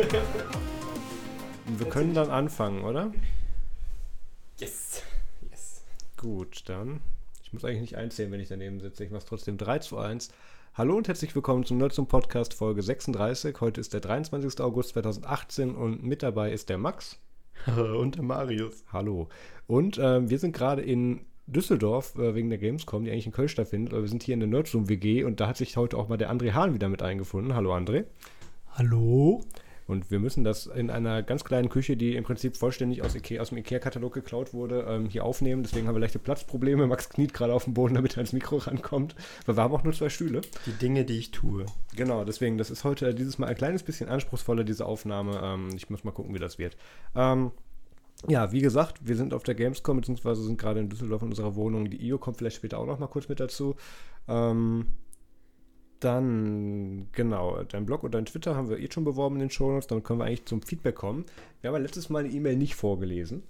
Wir können dann anfangen, oder? Yes. Yes. Gut, dann. Ich muss eigentlich nicht einzählen, wenn ich daneben sitze. Ich mache trotzdem 3 zu 1. Hallo und herzlich willkommen zum Nerdsum Podcast Folge 36. Heute ist der 23. August 2018 und mit dabei ist der Max. und der Marius. Hallo. Und äh, wir sind gerade in Düsseldorf äh, wegen der Gamescom, die eigentlich in Köln stattfindet. Aber wir sind hier in der Nerdsum WG und da hat sich heute auch mal der André Hahn wieder mit eingefunden. Hallo André. Hallo. Und wir müssen das in einer ganz kleinen Küche, die im Prinzip vollständig aus, Ikea, aus dem IKEA-Katalog geklaut wurde, ähm, hier aufnehmen. Deswegen haben wir leichte Platzprobleme. Max kniet gerade auf dem Boden, damit er ans Mikro rankommt. Weil wir haben auch nur zwei Stühle. Die Dinge, die ich tue. Genau, deswegen, das ist heute dieses Mal ein kleines bisschen anspruchsvoller, diese Aufnahme. Ähm, ich muss mal gucken, wie das wird. Ähm, ja, wie gesagt, wir sind auf der Gamescom, beziehungsweise sind gerade in Düsseldorf in unserer Wohnung. Die IO kommt vielleicht später auch noch mal kurz mit dazu. Ähm, dann, genau, dein Blog und dein Twitter haben wir eh schon beworben in den Shownotes. Dann können wir eigentlich zum Feedback kommen. Wir haben ja letztes Mal eine E-Mail nicht vorgelesen.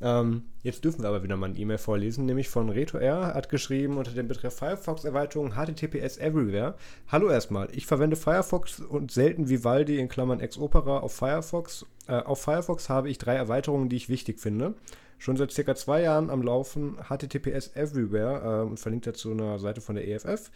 Ähm, jetzt dürfen wir aber wieder mal eine E-Mail vorlesen, nämlich von Reto R. hat geschrieben unter dem Betreff Firefox-Erweiterung HTTPS Everywhere. Hallo erstmal, ich verwende Firefox und selten Vivaldi in Klammern Ex Opera auf Firefox. Äh, auf Firefox habe ich drei Erweiterungen, die ich wichtig finde. Schon seit circa zwei Jahren am Laufen HTTPS Everywhere äh, und verlinkt dazu eine Seite von der EFF.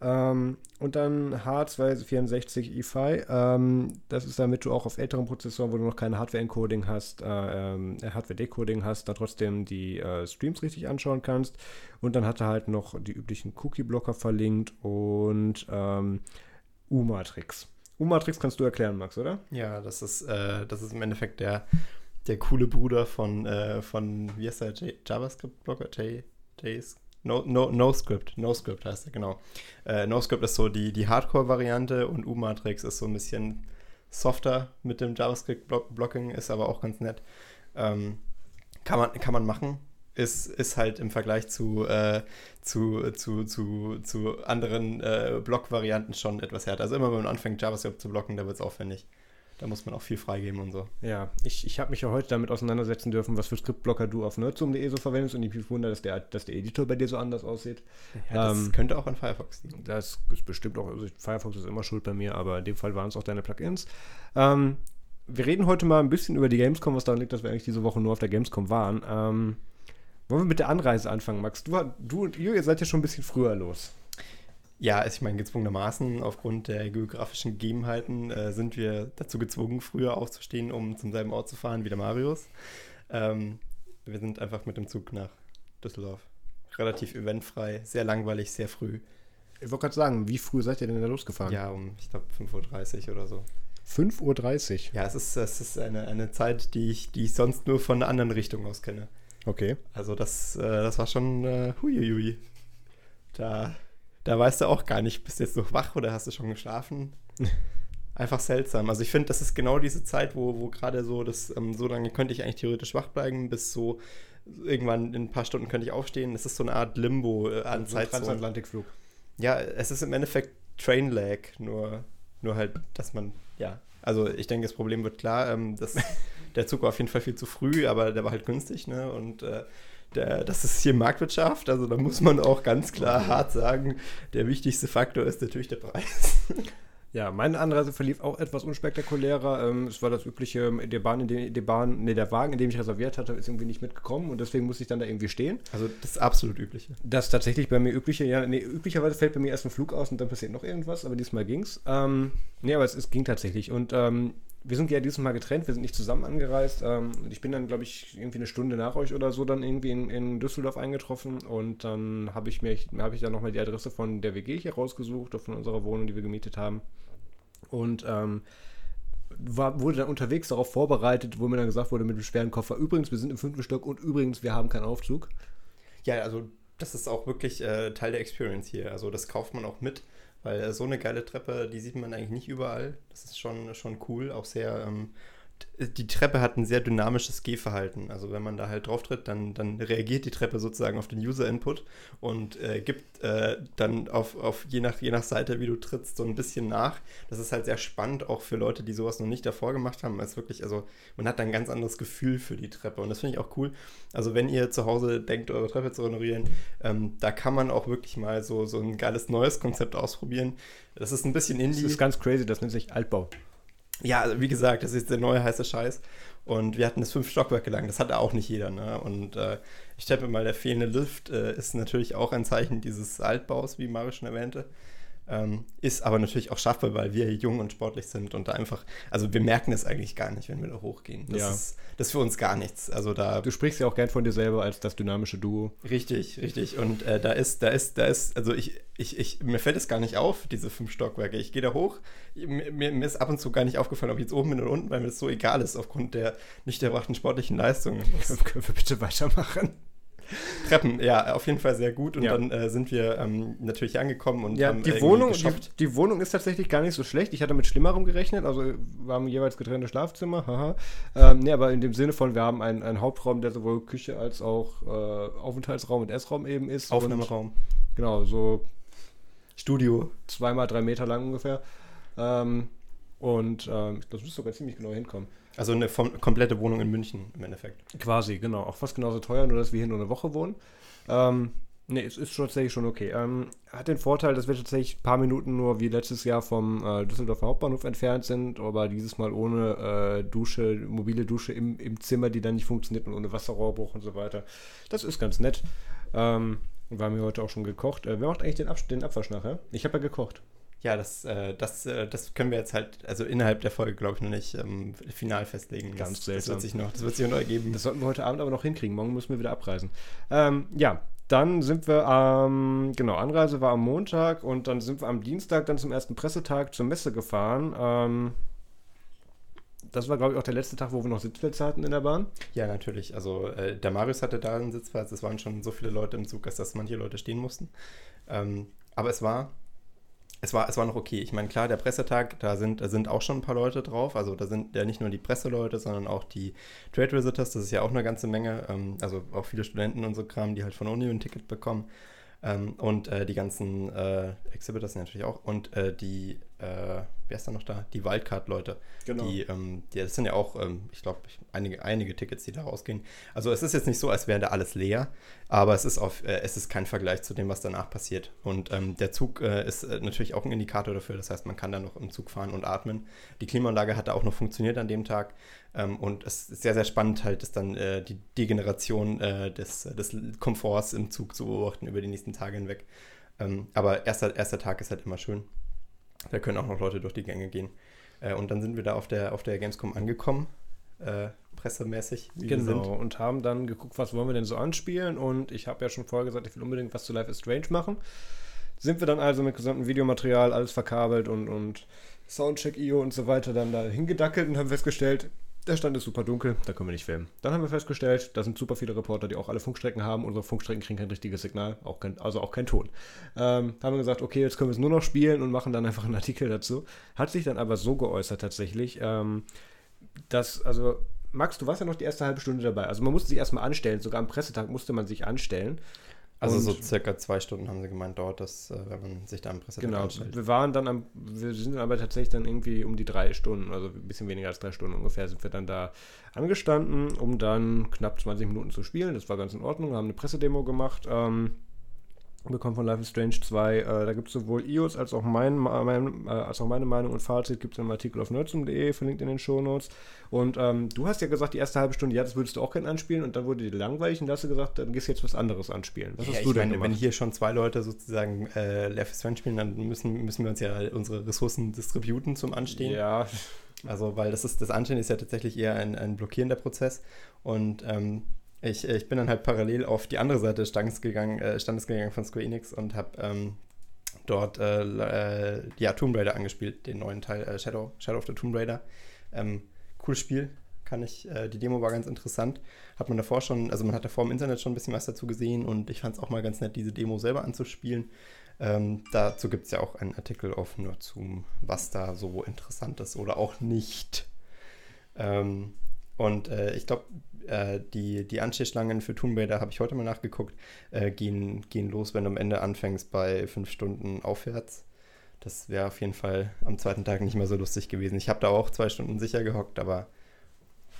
Ähm, und dann H264 EFI. Ähm, das ist damit du auch auf älteren Prozessoren, wo du noch keine Hardware-Encoding hast, äh, ähm, Hardware-Decoding hast, da trotzdem die äh, Streams richtig anschauen kannst. Und dann hat er halt noch die üblichen Cookie-Blocker verlinkt und ähm, U-Matrix. U-Matrix kannst du erklären, Max, oder? Ja, das ist, äh, das ist im Endeffekt der, der coole Bruder von, äh, von wie heißt der, JavaScript-Blocker? JScript? No, no, no Script, No Script heißt er, genau. Äh, no Script ist so die, die Hardcore-Variante und U-Matrix ist so ein bisschen softer mit dem JavaScript-Blocking, ist aber auch ganz nett. Ähm, kann, man, kann man machen. Ist, ist halt im Vergleich zu, äh, zu, zu, zu, zu anderen äh, Block-Varianten schon etwas härter. Also immer wenn man anfängt, JavaScript zu blocken, da wird es aufwendig. Da muss man auch viel freigeben und so. Ja, ich, ich habe mich ja heute damit auseinandersetzen dürfen, was für Skriptblocker du auf nerdsum.de so verwendest und ich wundere, dass der, dass der Editor bei dir so anders aussieht. Ja, das ähm, könnte auch an Firefox liegen. Das ist bestimmt auch, also Firefox ist immer schuld bei mir, aber in dem Fall waren es auch deine Plugins. Ähm, wir reden heute mal ein bisschen über die Gamescom, was daran liegt, dass wir eigentlich diese Woche nur auf der Gamescom waren. Ähm, wollen wir mit der Anreise anfangen, Max? Du, du ihr seid ja schon ein bisschen früher los. Ja, ich meine, gezwungenermaßen aufgrund der geografischen Gegebenheiten äh, sind wir dazu gezwungen, früher aufzustehen, um zum selben Ort zu fahren wie der Marius. Ähm, wir sind einfach mit dem Zug nach Düsseldorf. Relativ eventfrei, sehr langweilig, sehr früh. Ich wollte gerade sagen, wie früh seid ihr denn da losgefahren? Ja, um, ich glaube, 5.30 Uhr oder so. 5.30 Uhr? Ja, es ist, es ist eine, eine Zeit, die ich, die ich sonst nur von einer anderen Richtung aus kenne. Okay. Also das, äh, das war schon äh, huiuiui. Da da weißt du auch gar nicht, bist du jetzt noch wach oder hast du schon geschlafen? Einfach seltsam. Also ich finde, das ist genau diese Zeit, wo, wo gerade so das, ähm, so lange könnte ich eigentlich theoretisch wach bleiben, bis so irgendwann in ein paar Stunden könnte ich aufstehen. Das ist so eine Art Limbo äh, an so Zeit. Transatlantikflug. Ja, es ist im Endeffekt Train Lag, nur, nur halt, dass man, ja. Also ich denke, das Problem wird klar, ähm, dass der Zug war auf jeden Fall viel zu früh, aber der war halt günstig, ne? Und äh, der, das ist hier Marktwirtschaft, also da muss man auch ganz klar hart sagen, der wichtigste Faktor ist natürlich der Preis. Ja, meine Anreise verlief auch etwas unspektakulärer. Ähm, es war das übliche, der Bahn, in dem, die Bahn, nee, der Wagen, in dem ich reserviert hatte, ist irgendwie nicht mitgekommen und deswegen musste ich dann da irgendwie stehen. Also das absolut übliche. Das tatsächlich bei mir übliche, ja, nee, üblicherweise fällt bei mir erst ein Flug aus und dann passiert noch irgendwas, aber diesmal ging's. Ähm, nee, aber es, es ging tatsächlich und ähm, wir sind ja dieses Mal getrennt, wir sind nicht zusammen angereist. Ähm, ich bin dann, glaube ich, irgendwie eine Stunde nach euch oder so dann irgendwie in, in Düsseldorf eingetroffen und dann habe ich mir, habe ich dann nochmal die Adresse von der WG hier rausgesucht, von unserer Wohnung, die wir gemietet haben. Und ähm, war, wurde dann unterwegs darauf vorbereitet, wo mir dann gesagt wurde mit dem schweren Koffer, übrigens, wir sind im fünften Stock und übrigens, wir haben keinen Aufzug. Ja, also das ist auch wirklich äh, Teil der Experience hier. Also das kauft man auch mit. Weil äh, so eine geile Treppe, die sieht man eigentlich nicht überall. Das ist schon, schon cool, auch sehr ähm, die Treppe hat ein sehr dynamisches Gehverhalten. Also wenn man da halt drauf tritt, dann, dann reagiert die Treppe sozusagen auf den User-Input und äh, gibt äh, dann auf, auf je, nach, je nach Seite, wie du trittst, so ein bisschen nach. Das ist halt sehr spannend, auch für Leute, die sowas noch nicht davor gemacht haben. Es wirklich, also man hat ein ganz anderes Gefühl für die Treppe und das finde ich auch cool. Also wenn ihr zu Hause denkt, eure Treppe zu renovieren, ähm, da kann man auch wirklich mal so, so ein geiles neues Konzept ausprobieren. Das ist ein bisschen Indie. Das ist ganz crazy, das nennt sich Altbau. Ja, also wie gesagt, das ist der neue heiße Scheiß. Und wir hatten das fünf Stockwerke lang. Das hatte auch nicht jeder. Ne? Und äh, ich tippe mal, der fehlende Lift äh, ist natürlich auch ein Zeichen dieses Altbaus, wie Mario schon erwähnte. Ähm, ist aber natürlich auch schaffbar, weil wir jung und sportlich sind und da einfach, also wir merken es eigentlich gar nicht, wenn wir da hochgehen. Das, ja. ist, das ist für uns gar nichts. Also da. Du sprichst ja auch gern von dir selber als das dynamische Duo. Richtig, richtig. Und äh, da ist, da ist, da ist, also ich, ich, ich, mir fällt es gar nicht auf, diese fünf Stockwerke. Ich gehe da hoch. Mir, mir, ist ab und zu gar nicht aufgefallen, ob ich jetzt oben bin oder unten, weil mir das so egal ist, aufgrund der nicht erbrachten sportlichen Leistungen. Können wir bitte weitermachen? Treppen, ja, auf jeden Fall sehr gut. Und ja. dann äh, sind wir ähm, natürlich angekommen und ja, haben die Wohnung, die, die, Wohnung ist tatsächlich gar nicht so schlecht. Ich hatte mit Schlimmerem gerechnet. Also wir haben jeweils getrennte Schlafzimmer. Haha. Ähm, nee, aber in dem Sinne von, wir haben einen, einen Hauptraum, der sowohl Küche als auch äh, Aufenthaltsraum und Essraum eben ist. Aufnahmeraum. genau, so Studio. Zweimal drei Meter lang ungefähr. Ähm, und ähm, das müsste sogar ziemlich genau hinkommen. Also eine komplette Wohnung in München im Endeffekt. Quasi, genau. Auch fast genauso teuer, nur dass wir hier nur eine Woche wohnen. Ähm, ne, es ist tatsächlich schon okay. Ähm, hat den Vorteil, dass wir tatsächlich ein paar Minuten nur wie letztes Jahr vom äh, Düsseldorfer Hauptbahnhof entfernt sind, aber dieses Mal ohne äh, Dusche, mobile Dusche im, im Zimmer, die dann nicht funktioniert und ohne Wasserrohrbruch und so weiter. Das ist ganz nett. Ähm, wir haben hier heute auch schon gekocht. Äh, wer macht eigentlich den, Ab den Abwasch nachher? Ich habe ja gekocht. Ja, das, äh, das, äh, das können wir jetzt halt, also innerhalb der Folge, glaube ich, noch nicht ähm, final festlegen. Ganz das, seltsam. Das wird sich noch, das wird sich noch ergeben. Das sollten wir heute Abend aber noch hinkriegen. Morgen müssen wir wieder abreisen. Ähm, ja, dann sind wir am, ähm, genau, Anreise war am Montag und dann sind wir am Dienstag dann zum ersten Pressetag zur Messe gefahren. Ähm, das war, glaube ich, auch der letzte Tag, wo wir noch Sitzplätze hatten in der Bahn. Ja, natürlich. Also äh, der Marius hatte da einen Sitzplatz. Es waren schon so viele Leute im Zug, dass manche Leute stehen mussten. Ähm, aber es war es war, es war noch okay. Ich meine, klar, der Pressetag, da sind, da sind auch schon ein paar Leute drauf. Also da sind ja nicht nur die Presseleute, sondern auch die Trade Visitors. Das ist ja auch eine ganze Menge. Ähm, also auch viele Studenten und so Kram, die halt von Uni ein Ticket bekommen. Ähm, und äh, die ganzen äh, Exhibitors natürlich auch. Und äh, die äh, wer ist da noch da? Die Wildcard-Leute. Genau. Die, ähm, die, das sind ja auch, ähm, ich glaube, einige, einige Tickets, die da rausgehen. Also es ist jetzt nicht so, als wäre da alles leer, aber es ist, auf, äh, es ist kein Vergleich zu dem, was danach passiert. Und ähm, der Zug äh, ist natürlich auch ein Indikator dafür. Das heißt, man kann da noch im Zug fahren und atmen. Die Klimaanlage hat da auch noch funktioniert an dem Tag. Ähm, und es ist sehr, sehr spannend, halt, dass dann äh, die Degeneration äh, des, des Komforts im Zug zu beobachten über die nächsten Tage hinweg. Ähm, aber erster, erster Tag ist halt immer schön. Da können auch noch Leute durch die Gänge gehen. Äh, und dann sind wir da auf der, auf der Gamescom angekommen, äh, pressemäßig. genau, und haben dann geguckt, was wollen wir denn so anspielen. Und ich habe ja schon vorher gesagt, ich will unbedingt was zu Life is Strange machen. Sind wir dann also mit gesamtem Videomaterial, alles verkabelt und, und Soundcheck-IO und so weiter dann da hingedackelt und haben festgestellt, der Stand ist super dunkel, da können wir nicht filmen. Dann haben wir festgestellt, da sind super viele Reporter, die auch alle Funkstrecken haben. Unsere Funkstrecken kriegen kein richtiges Signal, auch kein, also auch kein Ton. Ähm, haben wir gesagt, okay, jetzt können wir es nur noch spielen und machen dann einfach einen Artikel dazu. Hat sich dann aber so geäußert tatsächlich, ähm, dass, also Max, du warst ja noch die erste halbe Stunde dabei. Also man musste sich erstmal anstellen, sogar am Pressetag musste man sich anstellen. Also und so circa zwei Stunden haben sie gemeint, dauert das, äh, wenn man sich da im Pressetag Genau, anstellt. wir waren dann am, wir sind aber tatsächlich dann irgendwie um die drei Stunden, also ein bisschen weniger als drei Stunden ungefähr, sind wir dann da angestanden, um dann knapp 20 Minuten zu spielen. Das war ganz in Ordnung, haben eine Pressedemo gemacht. Ähm, bekommen von Life is Strange 2. Äh, da gibt es sowohl IOS als auch, mein, mein äh, als auch meine Meinung und Fazit gibt es im Artikel auf nerdsum.de, verlinkt in den Shownotes. Und ähm, du hast ja gesagt, die erste halbe Stunde, ja, das würdest du auch gerne anspielen und dann wurde dir langweilig und da hast du gesagt, dann gehst du jetzt was anderes anspielen. Was ja, hast du denn meine, gemacht? Wenn hier schon zwei Leute sozusagen äh, Life is Strange spielen, dann müssen, müssen wir uns ja unsere Ressourcen distributen zum Anstehen. Ja. Also, weil das ist, das Anstehen ist ja tatsächlich eher ein, ein blockierender Prozess und ähm, ich, ich bin dann halt parallel auf die andere Seite des Standes gegangen, äh, Standes gegangen von Square Enix und habe ähm, dort äh, äh, ja, Tomb Raider angespielt, den neuen Teil äh, Shadow, Shadow of the Tomb Raider. Ähm, cooles Spiel, kann ich, äh, die Demo war ganz interessant. Hat man davor schon, also man hat davor im Internet schon ein bisschen was dazu gesehen und ich fand es auch mal ganz nett, diese Demo selber anzuspielen. Ähm, dazu gibt es ja auch einen Artikel auf Nerdzoom, was da so interessant ist oder auch nicht. Ähm, und äh, ich glaube, äh, die, die Anstehschlangen für Tomb Raider, habe ich heute mal nachgeguckt, äh, gehen, gehen los, wenn du am Ende anfängst bei fünf Stunden aufwärts. Das wäre auf jeden Fall am zweiten Tag nicht mehr so lustig gewesen. Ich habe da auch zwei Stunden sicher gehockt, aber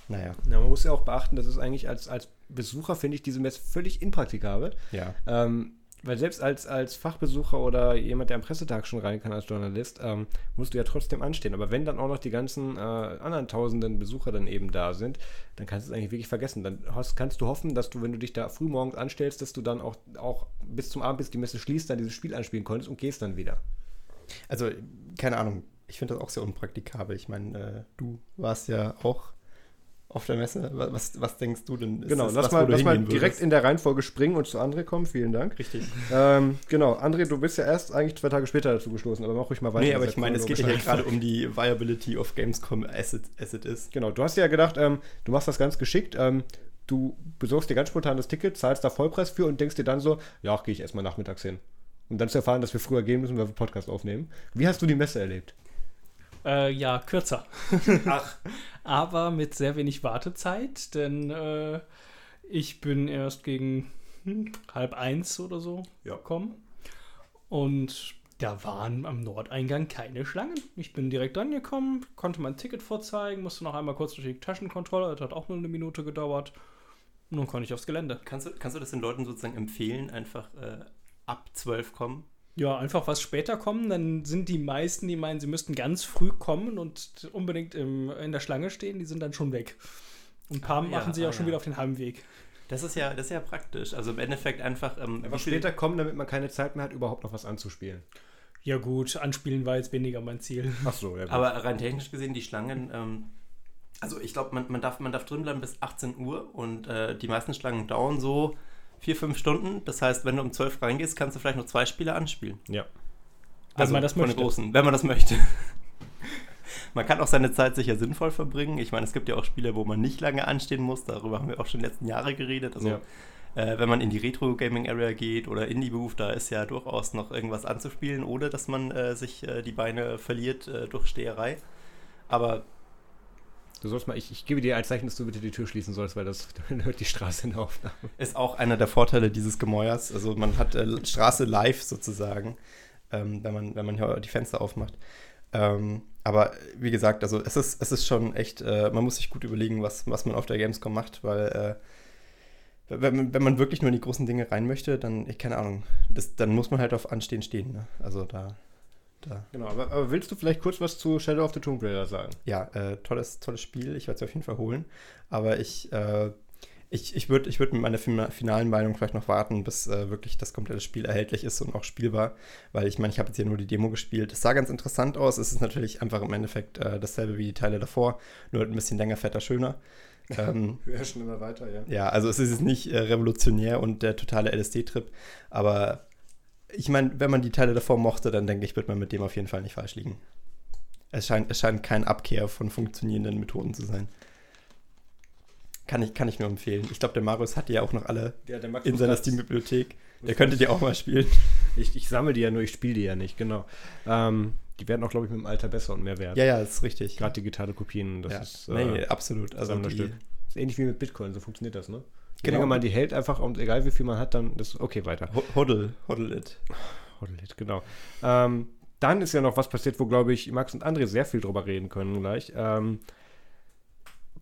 naja. Ja, man muss ja auch beachten, dass es eigentlich als, als Besucher, finde ich, diese Messe völlig impraktikabel. Ja. Ähm, weil selbst als, als Fachbesucher oder jemand, der am Pressetag schon rein kann als Journalist, ähm, musst du ja trotzdem anstehen. Aber wenn dann auch noch die ganzen äh, anderen tausenden Besucher dann eben da sind, dann kannst du es eigentlich wirklich vergessen. Dann hast, kannst du hoffen, dass du, wenn du dich da früh morgens anstellst, dass du dann auch, auch bis zum Abend, bis die Messe schließt, dann dieses Spiel anspielen konntest und gehst dann wieder. Also, keine Ahnung. Ich finde das auch sehr unpraktikabel. Ich meine, äh, du warst ja auch auf der Messe. Was, was denkst du denn? Ist genau, lass was, mal, lass mal direkt in der Reihenfolge springen und zu André kommen. Vielen Dank. Richtig. Ähm, genau, André, du bist ja erst eigentlich zwei Tage später dazu gestoßen, aber mach ruhig mal weiter. Nee, aber ich meine, es geht ja gerade um die Viability of Gamescom as it, as it is. Genau, du hast ja gedacht, ähm, du machst das ganz geschickt. Ähm, du besorgst dir ganz spontan das Ticket, zahlst da Vollpreis für und denkst dir dann so, ja, gehe ich erstmal nachmittags hin. Und dann zu erfahren, dass wir früher gehen müssen, weil wir Podcast aufnehmen. Wie hast du die Messe erlebt? Äh, ja, kürzer. Ach. Aber mit sehr wenig Wartezeit, denn äh, ich bin erst gegen hm, halb eins oder so ja. gekommen. Und da waren am Nordeingang keine Schlangen. Ich bin direkt angekommen, konnte mein Ticket vorzeigen, musste noch einmal kurz durch die Taschenkontrolle. Das hat auch nur eine Minute gedauert. Und dann konnte ich aufs Gelände. Kannst du, kannst du das den Leuten sozusagen empfehlen, einfach äh, ab 12 kommen? Ja, einfach was später kommen, dann sind die meisten, die meinen, sie müssten ganz früh kommen und unbedingt im, in der Schlange stehen, die sind dann schon weg. Und ein paar ah, machen ja, sich auch ah, schon ja. wieder auf den Heimweg. Das ist ja, das ist ja praktisch. Also im Endeffekt einfach. Ähm, einfach später kommen, damit man keine Zeit mehr hat, überhaupt noch was anzuspielen. Ja, gut, anspielen war jetzt weniger mein Ziel. Ach so, ja. Gut. Aber rein technisch gesehen, die Schlangen. Ähm, also ich glaube, man, man, darf, man darf drin bleiben bis 18 Uhr und äh, die meisten Schlangen dauern so vier, fünf Stunden. Das heißt, wenn du um zwölf reingehst, kannst du vielleicht nur zwei Spiele anspielen. Ja. Wenn also man das möchte. Großen, wenn man das möchte. man kann auch seine Zeit sicher sinnvoll verbringen. Ich meine, es gibt ja auch Spiele, wo man nicht lange anstehen muss. Darüber haben wir auch schon in den letzten Jahre geredet. Also, ja. äh, wenn man in die Retro-Gaming-Area geht oder Indie-Booth, da ist ja durchaus noch irgendwas anzuspielen, ohne dass man äh, sich äh, die Beine verliert äh, durch Steherei. Aber Du sollst mal, ich, ich gebe dir ein Zeichen, dass du bitte die Tür schließen sollst, weil das dann hört die Straße in der Aufnahme. Ist auch einer der Vorteile dieses Gemäuers. Also man hat äh, Straße live sozusagen, ähm, wenn man, wenn man hier die Fenster aufmacht. Ähm, aber wie gesagt, also es ist, es ist schon echt, äh, man muss sich gut überlegen, was, was man auf der Gamescom macht, weil äh, wenn, wenn man wirklich nur in die großen Dinge rein möchte, dann, ich keine Ahnung, das, dann muss man halt auf Anstehen stehen. Ne? Also da da. Genau, aber, aber, willst du vielleicht kurz was zu Shadow of the Tomb Raider sagen? Ja, äh, tolles, tolles Spiel. Ich werde es auf jeden Fall holen. Aber ich, äh, ich, ich würde ich würd mit meiner finalen Meinung vielleicht noch warten, bis äh, wirklich das komplette Spiel erhältlich ist und auch spielbar. Weil ich meine, ich habe jetzt hier nur die Demo gespielt. Es sah ganz interessant aus. Es ist natürlich einfach im Endeffekt äh, dasselbe wie die Teile davor, nur ein bisschen länger, fetter, schöner. Ähm, Höher schon immer weiter, ja. Ja, also es ist nicht äh, revolutionär und der totale LSD-Trip, aber ich meine, wenn man die Teile davor mochte, dann denke ich, wird man mit dem auf jeden Fall nicht falsch liegen. Es scheint, es scheint kein Abkehr von funktionierenden Methoden zu sein. Kann ich, kann ich nur empfehlen. Ich glaube, der Marius hat die ja auch noch alle ja, in seiner Steam-Bibliothek. Der könnte die auch mal spielen. Ich, ich sammle die ja nur, ich spiele die ja nicht, genau. Ähm, die werden auch, glaube ich, mit dem Alter besser und mehr wert. Ja, ja, das ist richtig. Gerade digitale Kopien, das ja. ist. Äh, nee, absolut. Also die, das ist ähnlich wie mit Bitcoin, so funktioniert das, ne? Genau. Länger man die hält einfach und egal wie viel man hat, dann ist okay weiter. Hodl, hodl it. Hodl it, genau. Ähm, dann ist ja noch was passiert, wo, glaube ich, Max und André sehr viel drüber reden können gleich. Ähm,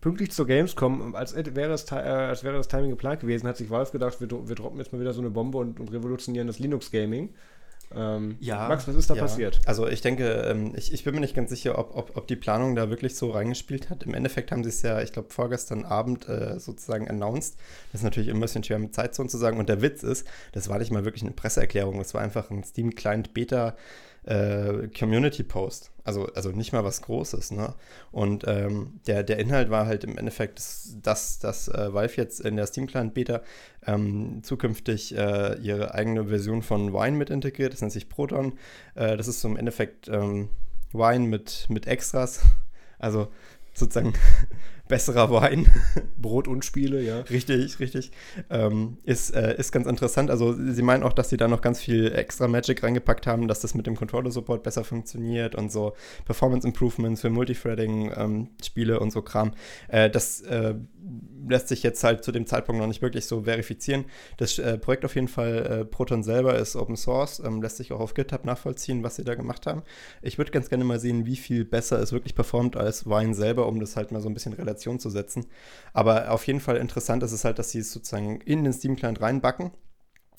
pünktlich zur Gamescom, als wäre, es, äh, als wäre das Timing geplant gewesen, hat sich Valve gedacht, wir, wir droppen jetzt mal wieder so eine Bombe und, und revolutionieren das Linux-Gaming. Ähm, ja, Max, was ist da ja. passiert? Also ich denke, ähm, ich, ich bin mir nicht ganz sicher, ob, ob, ob die Planung da wirklich so reingespielt hat. Im Endeffekt haben sie es ja, ich glaube, vorgestern Abend äh, sozusagen announced. Das ist natürlich ein bisschen schwer mit Zeitzone zu sagen. Und der Witz ist, das war nicht mal wirklich eine Presseerklärung, das war einfach ein Steam Client Beta äh, Community-Post. Also, also nicht mal was Großes. Ne? Und ähm, der, der Inhalt war halt im Endeffekt, dass, dass äh, Valve jetzt in der Steam Client Beta ähm, zukünftig äh, ihre eigene Version von Wine mit integriert. Das nennt sich Proton. Äh, das ist so im Endeffekt ähm, Wine mit, mit Extras. Also sozusagen besserer Wein. Brot und Spiele, ja. Richtig, richtig. Ähm, ist, äh, ist ganz interessant. Also sie meinen auch, dass sie da noch ganz viel extra Magic reingepackt haben, dass das mit dem Controller-Support besser funktioniert und so Performance-Improvements für Multithreading-Spiele ähm, und so Kram. Äh, das äh, lässt sich jetzt halt zu dem Zeitpunkt noch nicht wirklich so verifizieren. Das äh, Projekt auf jeden Fall, äh, Proton selber ist Open Source, ähm, lässt sich auch auf GitHub nachvollziehen, was sie da gemacht haben. Ich würde ganz gerne mal sehen, wie viel besser es wirklich performt als Wine selber, um das halt mal so ein bisschen in Relation zu setzen. Aber auf jeden Fall interessant ist es halt, dass sie es sozusagen in den Steam-Client reinbacken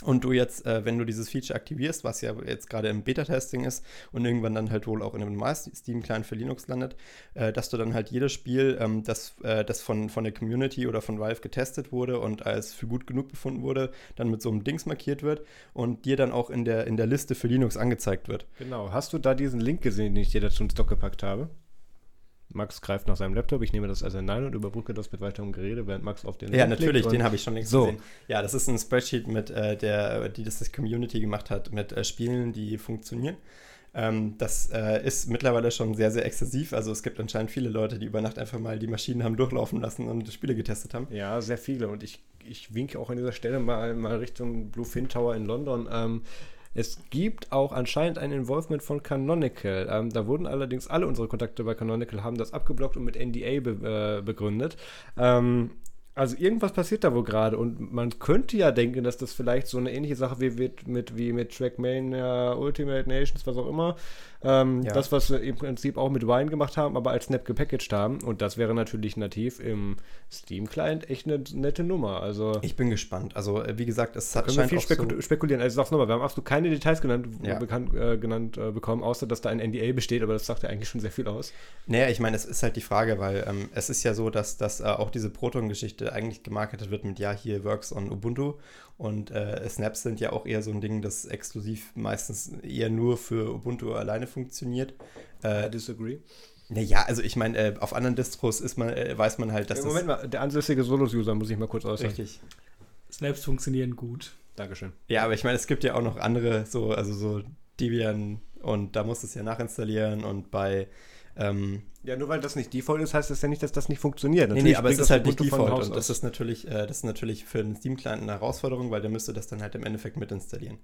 und du jetzt, äh, wenn du dieses Feature aktivierst, was ja jetzt gerade im Beta-Testing ist und irgendwann dann halt wohl auch in einem normalen Steam-Client für Linux landet, äh, dass du dann halt jedes Spiel, ähm, das, äh, das von, von der Community oder von Valve getestet wurde und als für gut genug befunden wurde, dann mit so einem Dings markiert wird und dir dann auch in der, in der Liste für Linux angezeigt wird. Genau. Hast du da diesen Link gesehen, den ich dir dazu ins Dock gepackt habe? Max greift nach seinem Laptop, ich nehme das als ein Nein und überbrücke das mit weiterem Gerede, während Max auf den Ja, Link natürlich, den habe ich schon längst so. gesehen. Ja, das ist ein Spreadsheet, mit äh, der, die das, das Community gemacht hat, mit äh, Spielen, die funktionieren. Ähm, das äh, ist mittlerweile schon sehr, sehr exzessiv. Also es gibt anscheinend viele Leute, die über Nacht einfach mal die Maschinen haben durchlaufen lassen und Spiele getestet haben. Ja, sehr viele. Und ich, ich winke auch an dieser Stelle mal, mal Richtung Bluefin Tower in London. Ähm, es gibt auch anscheinend ein Involvement von Canonical. Ähm, da wurden allerdings alle unsere Kontakte bei Canonical haben das abgeblockt und mit NDA be äh, begründet. Ähm, also irgendwas passiert da wohl gerade und man könnte ja denken, dass das vielleicht so eine ähnliche Sache wie mit, wie mit Trackmania, Ultimate Nations, was auch immer, ähm, ja. das, was wir im Prinzip auch mit Wine gemacht haben, aber als Snap gepackaged haben. Und das wäre natürlich nativ im Steam-Client echt eine nette Nummer. Also ich bin gespannt. Also wie gesagt, es hat können wir viel spekul so spekulieren. Also sag's nochmal, wir haben absolut keine Details genannt, ja. bekannt, äh, genannt äh, bekommen, außer dass da ein NDA besteht, aber das sagt ja eigentlich schon sehr viel aus. Naja, ich meine, es ist halt die Frage, weil ähm, es ist ja so, dass, dass äh, auch diese Proton-Geschichte eigentlich gemarketet wird mit ja, hier works on Ubuntu und äh, Snaps sind ja auch eher so ein Ding, das exklusiv meistens eher nur für Ubuntu alleine funktioniert. Äh, I disagree. Naja, also ich meine, äh, auf anderen Distros ist man, äh, weiß man halt, dass ja, Moment mal, der ansässige Solos-User muss ich mal kurz äußern. Richtig. Snaps funktionieren gut. Dankeschön. Ja, aber ich meine, es gibt ja auch noch andere, so, also so Debian und da muss es ja nachinstallieren und bei ähm, ja, nur weil das nicht Default ist, heißt das ja nicht, dass das nicht funktioniert. Natürlich nee, nee, aber es ist halt nicht Default und das ist natürlich, äh, das ist natürlich für einen Steam-Client eine Herausforderung, weil der müsste das dann halt im Endeffekt mit installieren.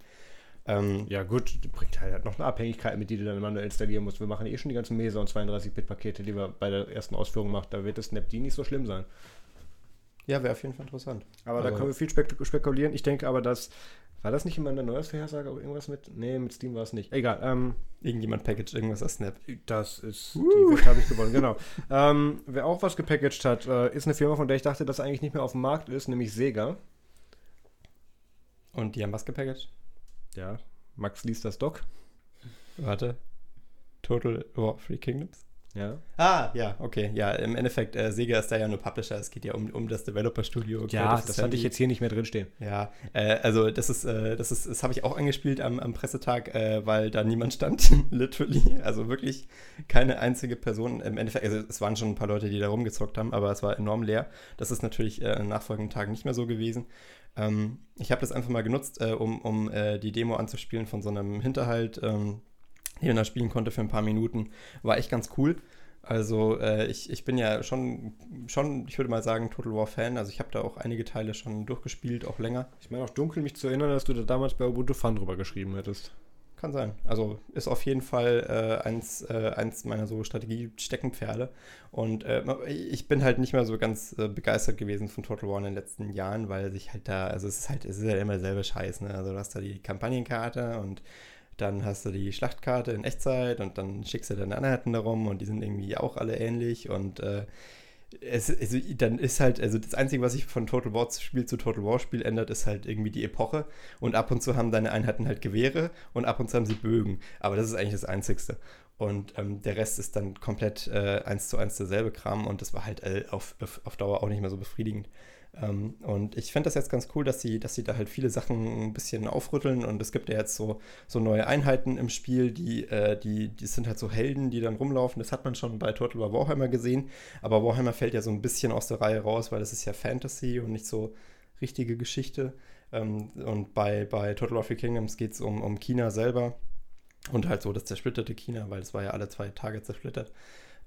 Ähm, ja, gut, bringt halt noch eine Abhängigkeit mit, die du dann manuell installieren musst. Wir machen eh schon die ganzen Mesa und 32-Bit-Pakete, die wir bei der ersten Ausführung machen. Da wird das Snapd nicht so schlimm sein. Ja, wäre auf jeden Fall interessant. Aber, aber da können wir viel spek spekulieren. Ich denke aber, dass war das nicht immer eine Neujahrsvorhersage auch irgendwas mit? Nee, mit Steam war es nicht. Egal. Ähm, Irgendjemand packaged irgendwas als Snap. Das ist, uh. die Wette habe ich gewonnen, genau. ähm, wer auch was gepackaged hat, äh, ist eine Firma, von der ich dachte, dass eigentlich nicht mehr auf dem Markt ist, nämlich Sega. Und die haben was gepackaged? Ja, Max liest das Doc. Warte. Total War Free Kingdoms? Ja. Ah, ja, okay. Ja, im Endeffekt, äh, Sega ist da ja nur Publisher. Es geht ja um, um das Developer-Studio. Ja, das hatte ich jetzt hier nicht mehr drinstehen. Ja, äh, also das ist, äh, das ist, das habe ich auch angespielt am, am Pressetag, äh, weil da niemand stand, literally. Also wirklich keine einzige Person. Im Endeffekt, also es waren schon ein paar Leute, die da rumgezockt haben, aber es war enorm leer. Das ist natürlich äh, in nachfolgenden Tagen nicht mehr so gewesen. Ähm, ich habe das einfach mal genutzt, äh, um, um die Demo anzuspielen von so einem Hinterhalt. Ähm, hier da spielen konnte für ein paar Minuten. War echt ganz cool. Also äh, ich, ich bin ja schon, schon, ich würde mal sagen, Total War Fan. Also ich habe da auch einige Teile schon durchgespielt, auch länger. Ich meine auch dunkel, mich zu erinnern, dass du da damals bei Ubuntu Fun drüber geschrieben hättest. Kann sein. Also ist auf jeden Fall äh, eins, äh, eins meiner so Strategie-Steckenpferde. Und äh, ich bin halt nicht mehr so ganz äh, begeistert gewesen von Total War in den letzten Jahren, weil sich halt da, also es ist halt, es ist halt immer selber Scheiß, ne? Also du hast da die Kampagnenkarte und dann hast du die Schlachtkarte in Echtzeit und dann schickst du deine Einheiten darum und die sind irgendwie auch alle ähnlich und äh, es, also, dann ist halt, also das Einzige, was sich von Total War Spiel zu Total War Spiel ändert, ist halt irgendwie die Epoche. Und ab und zu haben deine Einheiten halt Gewehre und ab und zu haben sie Bögen. Aber das ist eigentlich das Einzigste. Und ähm, der Rest ist dann komplett äh, eins zu eins derselbe Kram und das war halt äh, auf, auf, Dauer auch nicht mehr so befriedigend. Ähm, und ich fände das jetzt ganz cool, dass sie, dass sie da halt viele Sachen ein bisschen aufrütteln und es gibt ja jetzt so, so neue Einheiten im Spiel, die, äh, die, die sind halt so Helden, die dann rumlaufen. Das hat man schon bei Total War Warhammer gesehen, aber Warhammer fällt ja so ein bisschen aus der Reihe raus, weil das ist ja Fantasy und nicht so richtige Geschichte. Ähm, und bei, bei Total War Free Kingdoms geht es um, um China selber und halt so das zersplitterte China, weil es war ja alle zwei Tage zersplittert.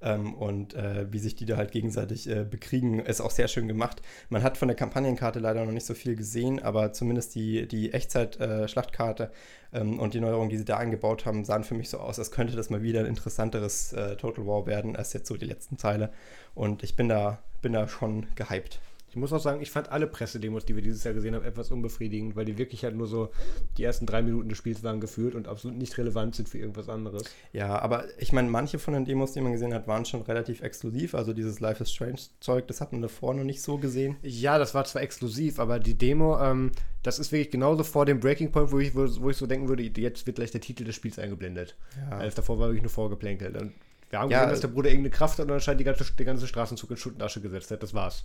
Ähm, und äh, wie sich die da halt gegenseitig äh, bekriegen, ist auch sehr schön gemacht. Man hat von der Kampagnenkarte leider noch nicht so viel gesehen, aber zumindest die, die Echtzeit-Schlachtkarte äh, ähm, und die Neuerungen, die sie da eingebaut haben, sahen für mich so aus, als könnte das mal wieder ein interessanteres äh, Total War werden als jetzt so die letzten Teile. Und ich bin da, bin da schon gehypt. Ich muss auch sagen, ich fand alle Pressedemos, die wir dieses Jahr gesehen haben, etwas unbefriedigend, weil die wirklich halt nur so die ersten drei Minuten des Spiels waren geführt und absolut nicht relevant sind für irgendwas anderes. Ja, aber ich meine, manche von den Demos, die man gesehen hat, waren schon relativ exklusiv. Also dieses Life is Strange Zeug, das hat man davor noch nicht so gesehen. Ja, das war zwar exklusiv, aber die Demo, ähm, das ist wirklich genauso vor dem Breaking Point, wo ich, wo, wo ich so denken würde, jetzt wird gleich der Titel des Spiels eingeblendet. Ja. Als davor war wirklich nur vorgeplänkelt. Und wir haben ja, gesehen, dass der Bruder irgendeine Kraft hat und anscheinend die ganze, den ganzen Straßenzug in Schutt und Asche gesetzt hat. Das war's.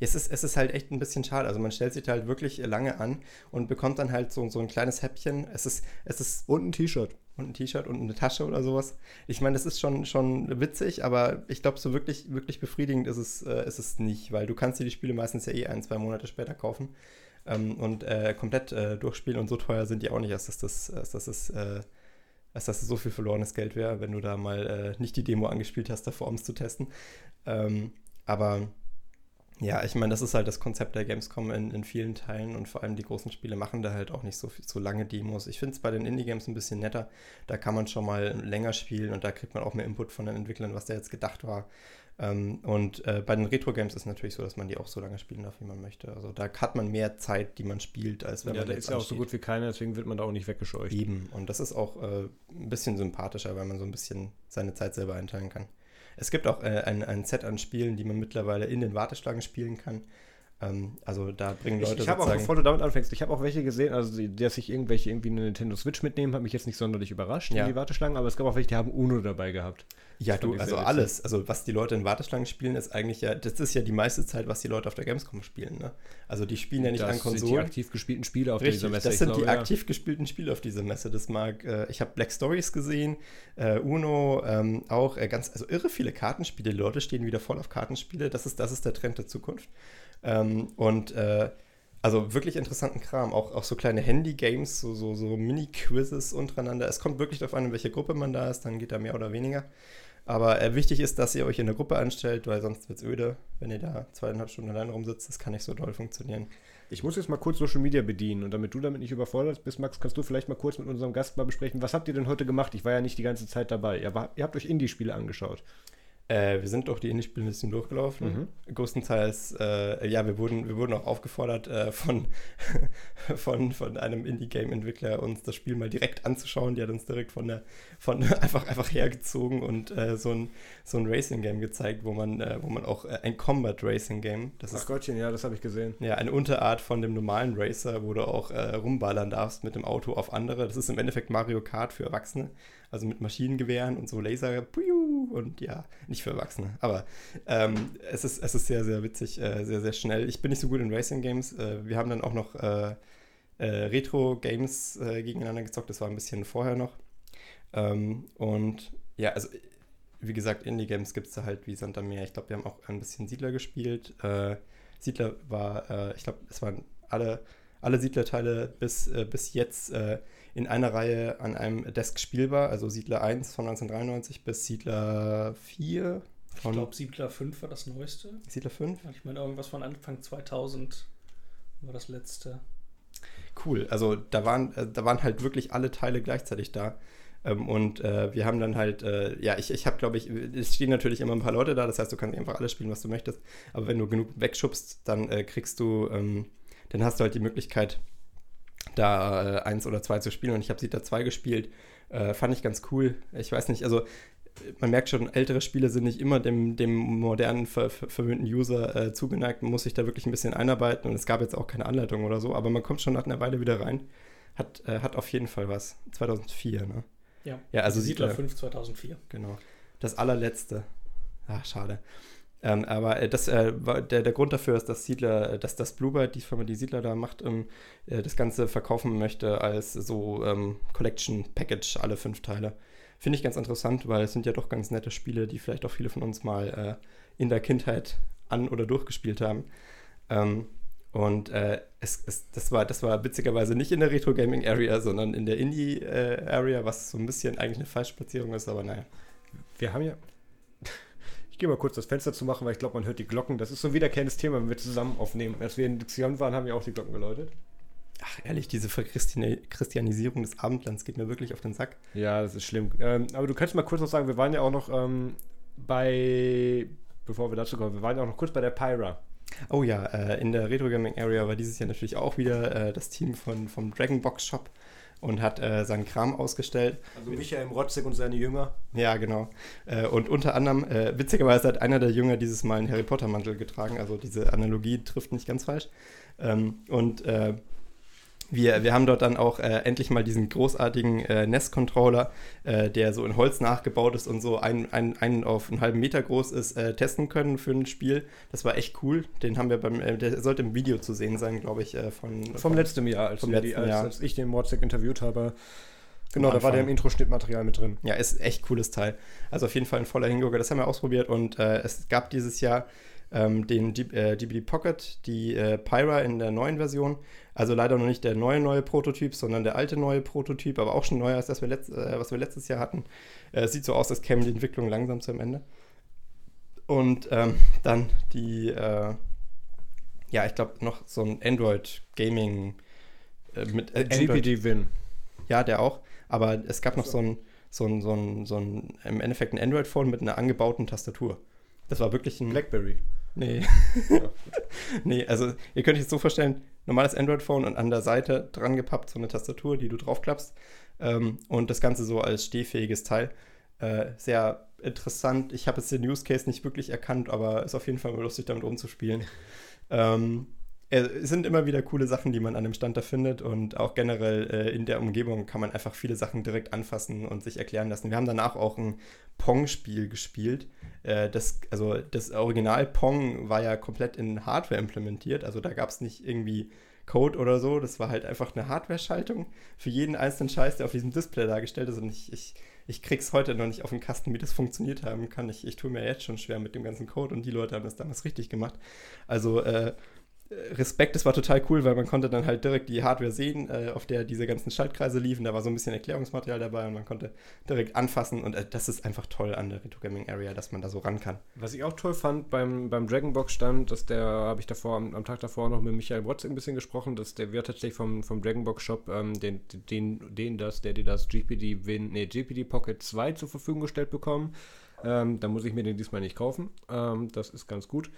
Es ist, es ist halt echt ein bisschen schade. Also man stellt sich halt wirklich lange an und bekommt dann halt so, so ein kleines Häppchen. Es ist, es ist. Und ein T-Shirt. Und ein T-Shirt und eine Tasche oder sowas. Ich meine, das ist schon, schon witzig, aber ich glaube, so wirklich, wirklich befriedigend ist es, äh, ist es nicht, weil du kannst dir die Spiele meistens ja eh ein, zwei Monate später kaufen ähm, und äh, komplett äh, durchspielen und so teuer sind die auch nicht, dass das, dass das, äh, als dass das so viel verlorenes Geld wäre, wenn du da mal äh, nicht die Demo angespielt hast, davor um es zu testen. Ähm, aber ja, ich meine, das ist halt das Konzept der Gamescom in, in vielen Teilen und vor allem die großen Spiele machen da halt auch nicht so, viel, so lange Demos. Ich finde es bei den Indie-Games ein bisschen netter. Da kann man schon mal länger spielen und da kriegt man auch mehr Input von den Entwicklern, was da jetzt gedacht war. Ähm, und äh, bei den Retro-Games ist es natürlich so, dass man die auch so lange spielen darf, wie man möchte. Also da hat man mehr Zeit, die man spielt, als wenn ja, man da ist ja auch so gut wie keiner, deswegen wird man da auch nicht weggescheucht. Eben. Und das ist auch äh, ein bisschen sympathischer, weil man so ein bisschen seine Zeit selber einteilen kann. Es gibt auch äh, ein, ein Set an Spielen, die man mittlerweile in den Warteschlangen spielen kann. Ähm, also da bringen Leute. Ich, ich habe auch, bevor du damit anfängst, ich habe auch welche gesehen, also die, dass sich irgendwelche irgendwie eine Nintendo Switch mitnehmen, hat mich jetzt nicht sonderlich überrascht ja. in die Warteschlangen, aber es gab auch welche, die haben UNO dabei gehabt. Ja, du, also alles. Also was die Leute in Warteschlangen spielen, ist eigentlich ja, das ist ja die meiste Zeit, was die Leute auf der Gamescom spielen. Ne? Also die spielen ja nicht das an Konsolen. Das sind die aktiv gespielten Spiele auf Richtig, dieser Messe. Das sind glaube, die ja. aktiv gespielten Spiele auf dieser Messe. Das mag, äh, ich habe Black Stories gesehen, äh, Uno ähm, auch, äh, ganz, also irre viele Kartenspiele. Die Leute stehen wieder voll auf Kartenspiele. Das ist, das ist der Trend der Zukunft. Ähm, und äh, also wirklich interessanten Kram. Auch, auch so kleine Handy-Games, so, so, so Mini-Quizzes untereinander. Es kommt wirklich darauf an, in welcher Gruppe man da ist, dann geht da mehr oder weniger. Aber äh, wichtig ist, dass ihr euch in der Gruppe anstellt, weil sonst wird es öde, wenn ihr da zweieinhalb Stunden allein rumsitzt. Das kann nicht so toll funktionieren. Ich muss jetzt mal kurz Social Media bedienen und damit du damit nicht überfordert bist, Max, kannst du vielleicht mal kurz mit unserem Gast mal besprechen, was habt ihr denn heute gemacht? Ich war ja nicht die ganze Zeit dabei. Ihr, war, ihr habt euch Indie-Spiele angeschaut. Äh, wir sind durch die bisschen durchgelaufen. Mhm. Größtenteils, äh, ja, wir wurden, wir wurden auch aufgefordert, äh, von, von, von einem Indie-Game-Entwickler uns das Spiel mal direkt anzuschauen. Die hat uns direkt von der, von einfach, einfach hergezogen und äh, so ein, so ein Racing-Game gezeigt, wo man, äh, wo man auch äh, ein Combat-Racing-Game. Ach ist, Gottchen, ja, das habe ich gesehen. Ja, eine Unterart von dem normalen Racer, wo du auch rumballern darfst mit dem Auto auf andere. Das ist im Endeffekt Mario Kart für Erwachsene also mit Maschinengewehren und so Laser und ja, nicht für Erwachsene, aber ähm, es, ist, es ist sehr, sehr witzig, äh, sehr, sehr schnell. Ich bin nicht so gut in Racing Games. Äh, wir haben dann auch noch äh, äh Retro-Games äh, gegeneinander gezockt, das war ein bisschen vorher noch. Ähm, und ja, also wie gesagt, Indie-Games gibt es da halt wie Sand am Meer. Ich glaube, wir haben auch ein bisschen Siedler gespielt. Äh, Siedler war, ich glaube, es waren alle, alle Siedlerteile bis, bis jetzt in einer Reihe an einem Desk spielbar, also Siedler 1 von 1993 bis Siedler 4. ich glaube, Siedler 5 war das neueste. Siedler 5? Ich meine, irgendwas von Anfang 2000 war das letzte. Cool, also da waren, äh, da waren halt wirklich alle Teile gleichzeitig da. Ähm, und äh, wir haben dann halt, äh, ja, ich, ich habe, glaube ich, es stehen natürlich immer ein paar Leute da, das heißt, du kannst einfach alles spielen, was du möchtest. Aber wenn du genug wegschubst, dann äh, kriegst du, ähm, dann hast du halt die Möglichkeit, da äh, eins oder zwei zu spielen. Und ich habe sie da zwei gespielt. Äh, fand ich ganz cool. Ich weiß nicht, also man merkt schon, ältere Spiele sind nicht immer dem, dem modernen, ver, ver, verwöhnten User äh, zugeneigt. Man muss sich da wirklich ein bisschen einarbeiten und es gab jetzt auch keine Anleitung oder so, aber man kommt schon nach einer Weile wieder rein. Hat, äh, hat auf jeden Fall was. 2004, ne? Ja, ja also Siedler 5 2004. Genau. Das allerletzte. Ach, schade. Ähm, aber äh, das, äh, der, der Grund dafür ist, dass Siedler, äh, dass das Bluebird, die Firma, die Siedler da macht, ähm, äh, das Ganze verkaufen möchte als so ähm, Collection Package, alle fünf Teile. Finde ich ganz interessant, weil es sind ja doch ganz nette Spiele, die vielleicht auch viele von uns mal äh, in der Kindheit an- oder durchgespielt haben. Ähm, und äh, es, es, das, war, das war witzigerweise nicht in der Retro Gaming Area, sondern in der Indie Area, was so ein bisschen eigentlich eine Falschplatzierung ist, aber naja. Wir haben ja gehe mal kurz das Fenster zu machen, weil ich glaube, man hört die Glocken. Das ist so ein wiederkehrendes Thema, wenn wir zusammen aufnehmen. Als wir in Xion waren, haben wir auch die Glocken geläutet. Ach, ehrlich, diese Verchristianisierung des Abendlands geht mir wirklich auf den Sack. Ja, das ist schlimm. Ähm, aber du kannst mal kurz noch sagen, wir waren ja auch noch ähm, bei, bevor wir dazu kommen, wir waren ja auch noch kurz bei der Pyra. Oh ja, äh, in der Retro Gaming Area war dieses Jahr natürlich auch wieder äh, das Team von, vom Dragon Box Shop und hat äh, seinen Kram ausgestellt. Also Michael Rotzig und seine Jünger. Ja, genau. Äh, und unter anderem, äh, witzigerweise hat einer der Jünger dieses Mal einen Harry Potter Mantel getragen, also diese Analogie trifft nicht ganz falsch. Ähm, und äh, wir, wir haben dort dann auch äh, endlich mal diesen großartigen äh, NES-Controller, äh, der so in Holz nachgebaut ist und so einen ein, ein auf einen halben Meter groß ist, äh, testen können für ein Spiel. Das war echt cool. Den haben wir beim, äh, der sollte im Video zu sehen sein, glaube ich, äh, von, vom von, letzten Jahr, als, vom letzten die, als, Jahr. als ich den Mordsack interviewt habe. Genau, da war der im Intro-Schnittmaterial mit drin. Ja, ist echt cooles Teil. Also auf jeden Fall ein voller Hingucker. Das haben wir ausprobiert und es gab dieses Jahr ähm, den DBD Pocket, die Pyra in der neuen Version also leider noch nicht der neue, neue Prototyp, sondern der alte neue Prototyp, aber auch schon neuer als das, wir letzt, äh, was wir letztes Jahr hatten. Äh, sieht so aus, als käme die Entwicklung langsam zum Ende. Und ähm, dann die, äh, ja, ich glaube, noch so ein Android Gaming äh, mit äh, GPD Win. Ja, der auch. Aber es gab noch so ein, so ein, so ein, so ein, im Endeffekt ein Android-Phone mit einer angebauten Tastatur. Das war wirklich ein. Blackberry. Nee. nee, also ihr könnt euch das so vorstellen, normales Android-Phone und an der Seite dran gepappt so eine Tastatur, die du draufklappst. Ähm, und das Ganze so als stehfähiges Teil. Äh, sehr interessant. Ich habe jetzt den Use Case nicht wirklich erkannt, aber ist auf jeden Fall lustig, damit rumzuspielen. ähm, es sind immer wieder coole Sachen, die man an dem Stand da findet und auch generell äh, in der Umgebung kann man einfach viele Sachen direkt anfassen und sich erklären lassen. Wir haben danach auch ein Pong-Spiel gespielt. Äh, das, also das Original Pong war ja komplett in Hardware implementiert, also da gab es nicht irgendwie Code oder so, das war halt einfach eine Hardware-Schaltung für jeden einzelnen Scheiß, der auf diesem Display dargestellt ist und ich, ich, ich krieg's heute noch nicht auf den Kasten, wie das funktioniert haben kann. Ich, ich tue mir jetzt schon schwer mit dem ganzen Code und die Leute haben das damals richtig gemacht. Also äh, Respekt, das war total cool, weil man konnte dann halt direkt die Hardware sehen, äh, auf der diese ganzen Schaltkreise liefen. Da war so ein bisschen Erklärungsmaterial dabei und man konnte direkt anfassen. Und äh, das ist einfach toll an der Retro Gaming Area, dass man da so ran kann. Was ich auch toll fand beim, beim Dragonbox stand, dass der, habe ich davor am, am, Tag davor noch mit Michael Brotz ein bisschen gesprochen, dass der wird tatsächlich vom, vom Dragonbox Shop ähm, den, den, den das, der dir das GPD Win, nee, GPD Pocket 2 zur Verfügung gestellt bekommen. Ähm, da muss ich mir den diesmal nicht kaufen. Ähm, das ist ganz gut.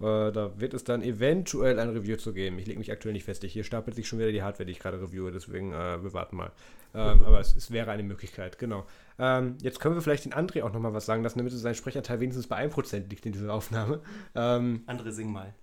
Äh, da wird es dann eventuell ein Review zu geben. Ich lege mich aktuell nicht fest. Hier stapelt sich schon wieder die Hardware, die ich gerade reviewe, deswegen äh, wir warten mal. Ähm, aber es, es, wäre eine Möglichkeit, genau. Ähm, jetzt können wir vielleicht den André auch nochmal was sagen lassen, damit sein Sprecherteil wenigstens bei 1% liegt in dieser Aufnahme. Ähm, André, sing mal.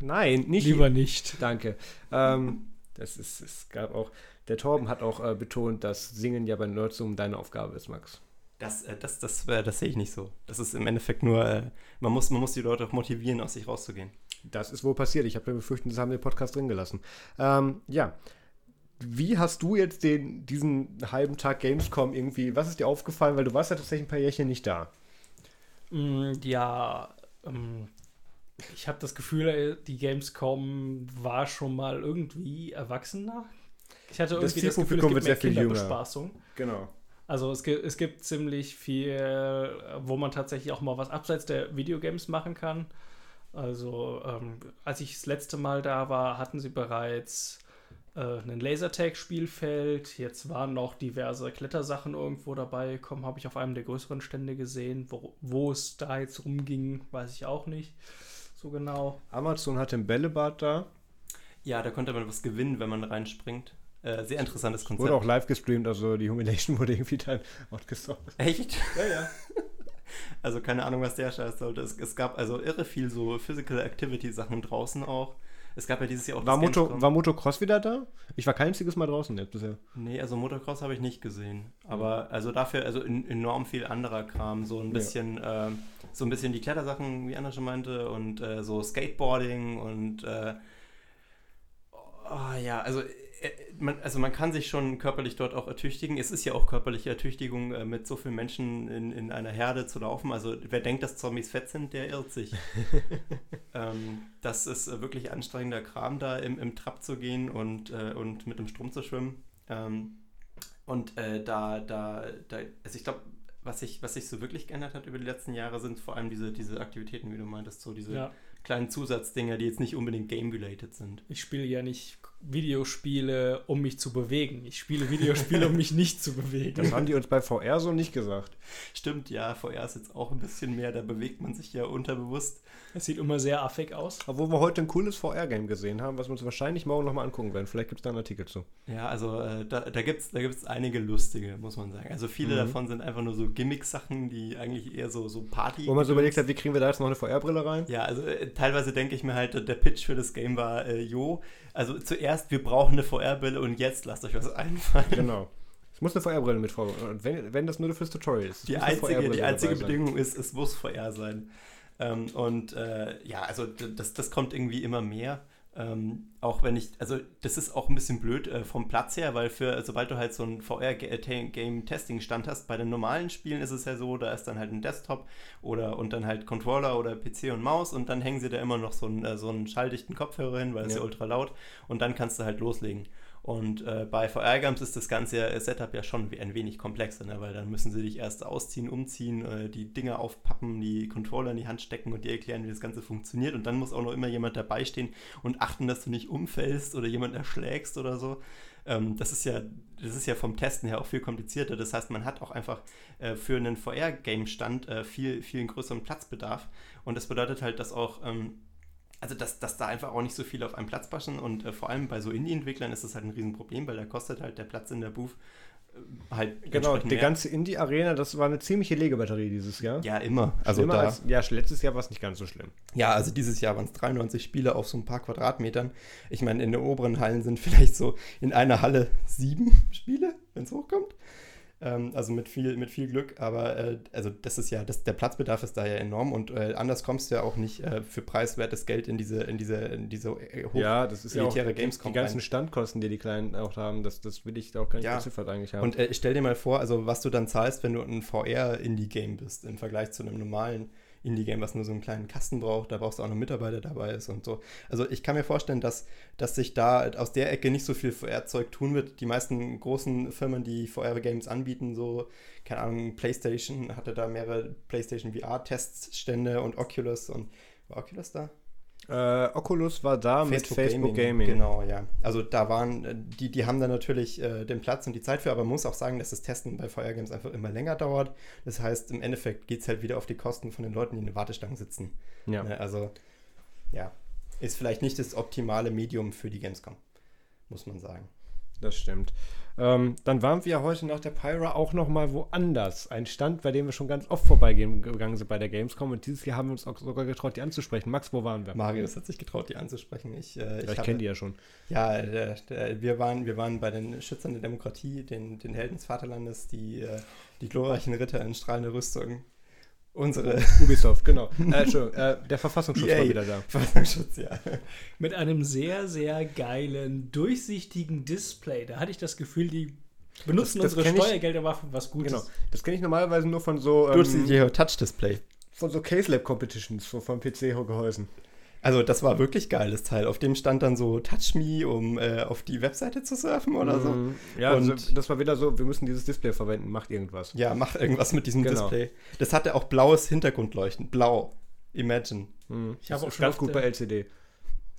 Nein, nicht. Lieber nicht. Danke. Ähm, das ist, es gab auch, der Torben hat auch äh, betont, dass Singen ja bei Nerdsum deine Aufgabe ist, Max. Das, äh, das, das, das, das sehe ich nicht so. Das ist im Endeffekt nur, äh, man, muss, man muss die Leute auch motivieren, aus sich rauszugehen. Das ist wohl passiert. Ich habe mir befürchtet, das haben wir den Podcast drin gelassen. Ähm, ja. Wie hast du jetzt den, diesen halben Tag Gamescom irgendwie, was ist dir aufgefallen? Weil du warst ja tatsächlich ein paar Jährchen nicht da. Mm, ja, ähm, ich habe das Gefühl, äh, die Gamescom war schon mal irgendwie erwachsener. Ich hatte irgendwie das, das Gefühl, es gibt mehr Kinderbespaßung. Genau. Also es gibt, es gibt ziemlich viel, wo man tatsächlich auch mal was abseits der Videogames machen kann. Also ähm, als ich das letzte Mal da war, hatten sie bereits äh, ein Lasertag-Spielfeld. Jetzt waren noch diverse Klettersachen irgendwo dabei gekommen, habe ich auf einem der größeren Stände gesehen. Wo, wo es da jetzt rumging, weiß ich auch nicht so genau. Amazon hat den Bällebad da. Ja, da konnte man was gewinnen, wenn man reinspringt. Äh, sehr interessantes Konzept. Wurde auch live gestreamt, also die Humiliation wurde irgendwie dann outgesourced. Echt? Ja, ja. also keine Ahnung, was der Scheiß sollte. Es, es, gab also irre viel so Physical Activity Sachen draußen auch. Es gab ja dieses Jahr auch war, Moto, war Motocross wieder da? Ich war kein einziges Mal draußen jetzt bisher. Nee, also Motocross habe ich nicht gesehen. Aber mhm. also dafür, also in, enorm viel anderer Kram. So ein bisschen, ja. äh, so ein bisschen die Klettersachen, wie Anna schon meinte, und äh, so Skateboarding und äh, oh, ja, also man, also man kann sich schon körperlich dort auch ertüchtigen. Es ist ja auch körperliche Ertüchtigung, äh, mit so vielen Menschen in, in einer Herde zu laufen. Also wer denkt, dass Zombies fett sind, der irrt sich. ähm, das ist äh, wirklich anstrengender Kram, da im, im Trab zu gehen und, äh, und mit dem Strom zu schwimmen. Ähm, und äh, da, da, da, also ich glaube, was sich was sich so wirklich geändert hat über die letzten Jahre, sind vor allem diese, diese Aktivitäten, wie du meintest, so diese ja. kleinen Zusatzdinger, die jetzt nicht unbedingt game-related sind. Ich spiele ja nicht Videospiele, um mich zu bewegen. Ich spiele Videospiele, um mich nicht zu bewegen. Das haben die uns bei VR so nicht gesagt. Stimmt, ja, VR ist jetzt auch ein bisschen mehr, da bewegt man sich ja unterbewusst. Es sieht immer sehr affig aus. Obwohl wir heute ein cooles VR-Game gesehen haben, was wir uns wahrscheinlich morgen nochmal angucken werden. Vielleicht gibt es da einen Artikel zu. Ja, also äh, da, da gibt es da gibt's einige lustige, muss man sagen. Also viele mhm. davon sind einfach nur so Gimmick-Sachen, die eigentlich eher so, so Party. Wo man so überlegt hat, wie kriegen wir da jetzt noch eine VR-Brille rein? Ja, also äh, teilweise denke ich mir halt, der Pitch für das Game war, äh, jo, also zuerst, wir brauchen eine VR-Brille und jetzt lasst euch was einfallen. Genau. Es muss eine VR-Brille mit vor. Und wenn, wenn das nur fürs Tutorial ist. Die einzige, die einzige Bedingung ist, es muss VR sein. Ähm, und äh, ja, also das, das kommt irgendwie immer mehr. Ähm, auch wenn ich, also das ist auch ein bisschen blöd äh, vom Platz her, weil für, sobald du halt so ein VR-Game-Testing-Stand hast, bei den normalen Spielen ist es ja so, da ist dann halt ein Desktop oder und dann halt Controller oder PC und Maus und dann hängen sie da immer noch so einen, äh, so einen schalldichten Kopfhörer hin, weil es ja. ja ultra laut und dann kannst du halt loslegen. Und äh, bei VR-Games ist das ganze Setup ja schon ein wenig komplexer, ne? weil dann müssen sie dich erst ausziehen, umziehen, äh, die Dinger aufpappen, die Controller in die Hand stecken und dir erklären, wie das Ganze funktioniert. Und dann muss auch noch immer jemand dabei stehen und achten, dass du nicht umfällst oder jemand erschlägst oder so. Ähm, das, ist ja, das ist ja vom Testen her auch viel komplizierter. Das heißt, man hat auch einfach äh, für einen VR-Game-Stand äh, viel, viel größeren Platzbedarf. Und das bedeutet halt, dass auch. Ähm, also dass, dass da einfach auch nicht so viel auf einem Platz passen und äh, vor allem bei so Indie-Entwicklern ist das halt ein Riesenproblem, weil da kostet halt der Platz in der Booth äh, halt genau die mehr. ganze Indie-Arena, das war eine ziemliche Legebatterie dieses Jahr. Ja, immer. Also da, als, ja, letztes Jahr war es nicht ganz so schlimm. Ja, also dieses Jahr waren es 93 Spiele auf so ein paar Quadratmetern. Ich meine, in den oberen Hallen sind vielleicht so in einer Halle sieben Spiele, wenn es hochkommt. Ähm, also mit viel, mit viel Glück, aber äh, also das ist ja, das, der Platzbedarf ist da ja enorm und äh, anders kommst du ja auch nicht äh, für preiswertes Geld in diese, in diese, in diese äh, hoch Ja, das ist ja auch Gamescom die ganzen. Standkosten, die die Kleinen auch haben, das, das will ich auch gar nicht ja. beziffert eigentlich haben. Und äh, stell dir mal vor, also was du dann zahlst, wenn du ein VR-Indie-Game bist, im Vergleich zu einem normalen Indie-Game, was nur so einen kleinen Kasten braucht, da brauchst du auch noch Mitarbeiter dabei ist und so. Also ich kann mir vorstellen, dass, dass sich da aus der Ecke nicht so viel VR-Zeug tun wird. Die meisten großen Firmen, die VR-Games anbieten, so, keine Ahnung, PlayStation hatte da mehrere PlayStation VR-Teststände und Oculus und war Oculus da? Äh, Oculus war da Facebook mit Facebook Gaming. Gaming. Genau, ja. Also da waren, äh, die, die haben da natürlich äh, den Platz und die Zeit für, aber man muss auch sagen, dass das Testen bei Fire Games einfach immer länger dauert. Das heißt, im Endeffekt geht es halt wieder auf die Kosten von den Leuten, die in den Wartestangen sitzen. Ja. Ne, also, ja, ist vielleicht nicht das optimale Medium für die Gamescom, muss man sagen. Das stimmt. Ähm, dann waren wir heute nach der Pyra auch noch mal woanders. Ein Stand, bei dem wir schon ganz oft vorbeigegangen sind bei der Gamescom. Und dieses Jahr haben wir uns auch sogar getraut, die anzusprechen. Max, wo waren wir? Marius hat sich getraut, die anzusprechen. Ich, äh, ich, ich kenne die ja schon. Ja, der, der, wir, waren, wir waren bei den Schützern der Demokratie, den, den Helden des Vaterlandes, die, äh, die glorreichen Ritter in strahlender Rüstung. Unsere. Ubisoft, genau. Äh, äh, der Verfassungsschutz Yay. war wieder da. Verfassungsschutz, ja. Mit einem sehr, sehr geilen, durchsichtigen Display. Da hatte ich das Gefühl, die benutzen das, das unsere Steuergelder für was Gutes. Genau. Das kenne ich normalerweise nur von so. Ähm, Durchsichtiger Touch-Display. Von so Case Lab Competitions, so von PC-Gehäusen. Also das war wirklich geil, das Teil. Auf dem stand dann so Touch Me, um äh, auf die Webseite zu surfen oder so. Mhm. Ja, und also das war wieder so, wir müssen dieses Display verwenden, macht irgendwas. Ja, mach irgendwas mit diesem genau. Display. Das hatte auch blaues Hintergrundleuchten. Blau. Imagine. Mhm. Ich habe auch schon ganz gut bei LCD.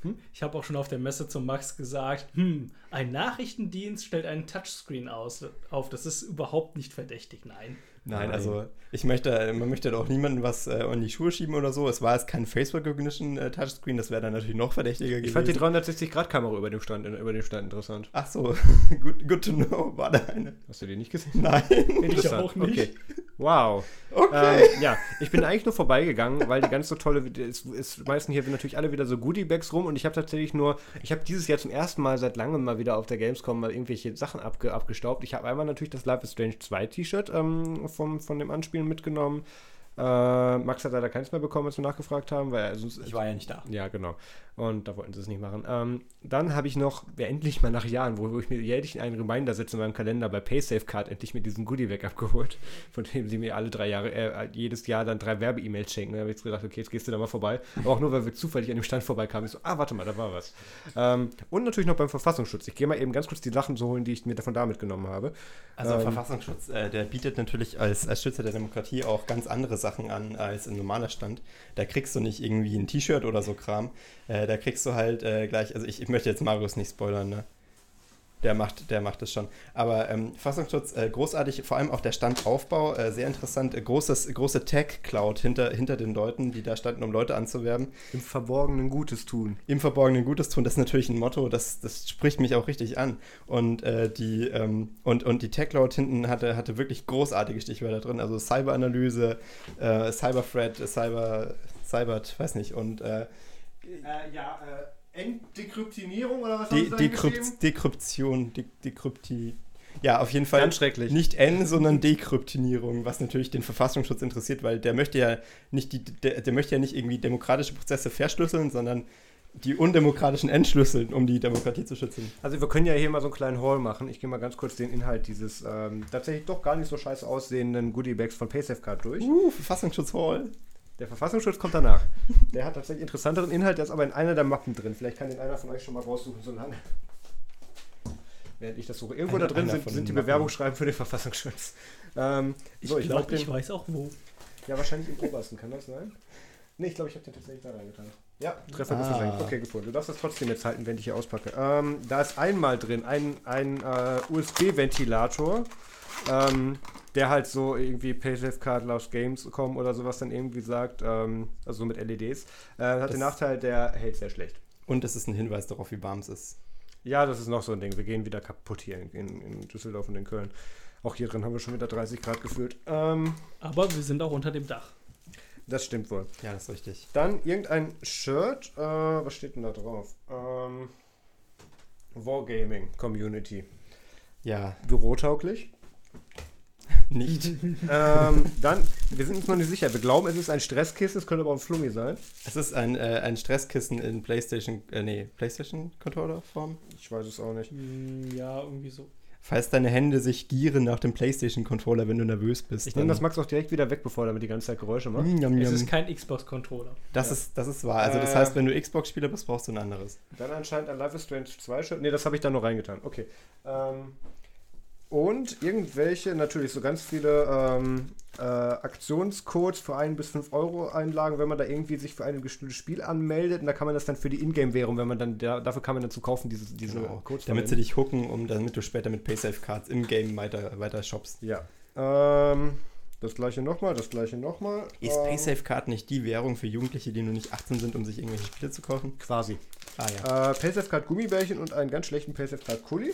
Hm? Ich habe auch schon auf der Messe zum Max gesagt, hm, ein Nachrichtendienst stellt einen Touchscreen aus, auf. Das ist überhaupt nicht verdächtig, nein. Nein, Nein, also ich möchte, man möchte doch niemandem was äh, in die Schuhe schieben oder so. Es war jetzt kein Face Recognition äh, Touchscreen, das wäre dann natürlich noch verdächtiger gewesen. Ich fand die 360-Grad-Kamera über dem Stand, über dem Stand interessant. Ach so, good, good to know. War da eine? Hast du die nicht gesehen? Nein. Ich auch nicht. Okay. Wow. Okay. Ähm, ja, ich bin eigentlich nur vorbeigegangen, weil die ganz so tolle, es, es meisten hier natürlich alle wieder so Goodie-Bags rum und ich habe tatsächlich nur, ich habe dieses Jahr zum ersten Mal seit langem mal wieder auf der Gamescom mal irgendwelche Sachen abge, abgestaubt. Ich habe einmal natürlich das Life is Strange 2 T-Shirt ähm, vom, von dem Anspielen mitgenommen. Äh, Max hat leider keins mehr bekommen, als wir nachgefragt haben, weil also, ich war ja nicht da. Ja, genau. Und da wollten sie es nicht machen. Ähm, dann habe ich noch, ja, endlich mal nach Jahren, wo, wo ich mir jährlich einen Reminder setze in meinem Kalender bei PaySafeCard endlich mir diesen Goodie weg abgeholt, von dem sie mir alle drei Jahre, äh, jedes Jahr dann drei Werbe-E-Mails schenken. Da habe ich jetzt gedacht, okay, jetzt gehst du da mal vorbei. Aber auch nur, weil wir zufällig an dem Stand vorbeikamen. Ich so, ah, warte mal, da war was. Ähm, und natürlich noch beim Verfassungsschutz. Ich gehe mal eben ganz kurz die Sachen so holen, die ich mir davon da mitgenommen habe. Also ähm, Verfassungsschutz, äh, der bietet natürlich als, als Schützer der Demokratie auch ganz andere Sachen an als ein normaler Stand. Da kriegst du nicht irgendwie ein T-Shirt oder so Kram. Äh, da kriegst du halt äh, gleich, also ich, ich möchte jetzt Marius nicht spoilern, ne? Der macht, der macht es schon. Aber ähm, Fassungsschutz äh, großartig, vor allem auch der Standaufbau, äh, sehr interessant. Äh, großes, große Tech-Cloud hinter, hinter den Leuten, die da standen, um Leute anzuwerben. Im Verborgenen Gutes tun. Im Verborgenen Gutes tun, das ist natürlich ein Motto, das, das spricht mich auch richtig an. Und äh, die, ähm, und, und die Tech-Cloud hinten hatte, hatte wirklich großartige Stichwörter drin. Also Cyberanalyse, Cyberthreat, Cyber, Cybert, weiß nicht. Und äh, ja, äh Enddekryptinierung oder was De Dekrypt Dekryption, De Dekrypti. Ja, auf jeden Fall. Ganz schrecklich. Nicht N, sondern Dekryptinierung, was natürlich den Verfassungsschutz interessiert, weil der möchte ja nicht die, der, der möchte ja nicht irgendwie demokratische Prozesse verschlüsseln, sondern die undemokratischen entschlüsseln, um die Demokratie zu schützen. Also wir können ja hier mal so einen kleinen Haul machen. Ich gehe mal ganz kurz den Inhalt dieses ähm, tatsächlich doch gar nicht so scheiße aussehenden Goodiebags von PaySafeCard durch. Uh, Verfassungsschutz-Haul. Der Verfassungsschutz kommt danach. Der hat tatsächlich interessanteren Inhalt, der ist aber in einer der Mappen drin. Vielleicht kann den einer von euch schon mal raussuchen, so lange. Während ich das suche. Irgendwo eine, da drin sind, sind die Bewerbungsschreiben für den Verfassungsschutz. Ähm, ich so, glaube, ich weiß auch wo. Ja, wahrscheinlich im obersten, kann das sein? Ne, ich glaube, ich habe den tatsächlich da reingetan. Ja, Treffer ah. sein. Okay, gefunden. Du darfst das trotzdem jetzt halten, wenn ich hier auspacke. Ähm, da ist einmal drin ein, ein äh, USB-Ventilator. Ähm, der halt so irgendwie PaySafe-Card Lost Games kommen oder sowas dann irgendwie sagt, ähm, also mit LEDs, äh, hat das den Nachteil, der hält sehr schlecht. Und es ist ein Hinweis darauf, wie warm es ist. Ja, das ist noch so ein Ding. Wir gehen wieder kaputt hier in, in Düsseldorf und in Köln. Auch hier drin haben wir schon wieder 30 Grad gefühlt. Ähm, Aber wir sind auch unter dem Dach. Das stimmt wohl. Ja, das ist richtig. Dann irgendein Shirt. Äh, was steht denn da drauf? Ähm, Wargaming Community. Ja. Bürotauglich nicht. ähm, dann, wir sind uns noch nicht sicher. Wir glauben, es ist ein Stresskissen, es könnte aber ein Flummi sein. Es ist ein, äh, ein Stresskissen in PlayStation, äh, nee, PlayStation Controller Form. Ich weiß es auch nicht. Hm, ja, irgendwie so. Falls deine Hände sich gieren nach dem PlayStation Controller, wenn du nervös bist. Ich nehme das Max auch direkt wieder weg, bevor er damit die ganze Zeit Geräusche macht. Mm, es ist kein Xbox Controller. Das ja. ist das ist wahr. Also das äh, heißt, wenn du Xbox Spieler bist, brauchst du ein anderes. Dann anscheinend ein Life is Strange 2 Shirt. Nee, das habe ich da noch reingetan. Okay. Ähm, und irgendwelche, natürlich so ganz viele ähm, äh, Aktionscodes für 1 bis 5 Euro Einlagen, wenn man da irgendwie sich für ein bestimmtes Spiel anmeldet. Und da kann man das dann für die Ingame-Währung, wenn man dann, da, dafür kann man dann zu kaufen, diese, diese genau. Codes. Damit sie dich hooken, um, damit du später mit Paysafe-Cards im Game weiter, weiter shoppst. Ja. Ähm, das gleiche nochmal, das gleiche nochmal. Ist ähm, Paysafe-Card nicht die Währung für Jugendliche, die nur nicht 18 sind, um sich irgendwelche Spiele zu kaufen? Quasi. Ah ja. Äh, Paysafe-Card Gummibärchen und einen ganz schlechten Paysafe-Card-Kuli.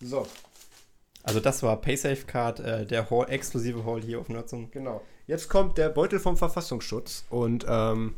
So, also das war PaySafeCard, äh, der Hall, exklusive Hall hier auf Nutzung. Genau. Jetzt kommt der Beutel vom Verfassungsschutz und ähm,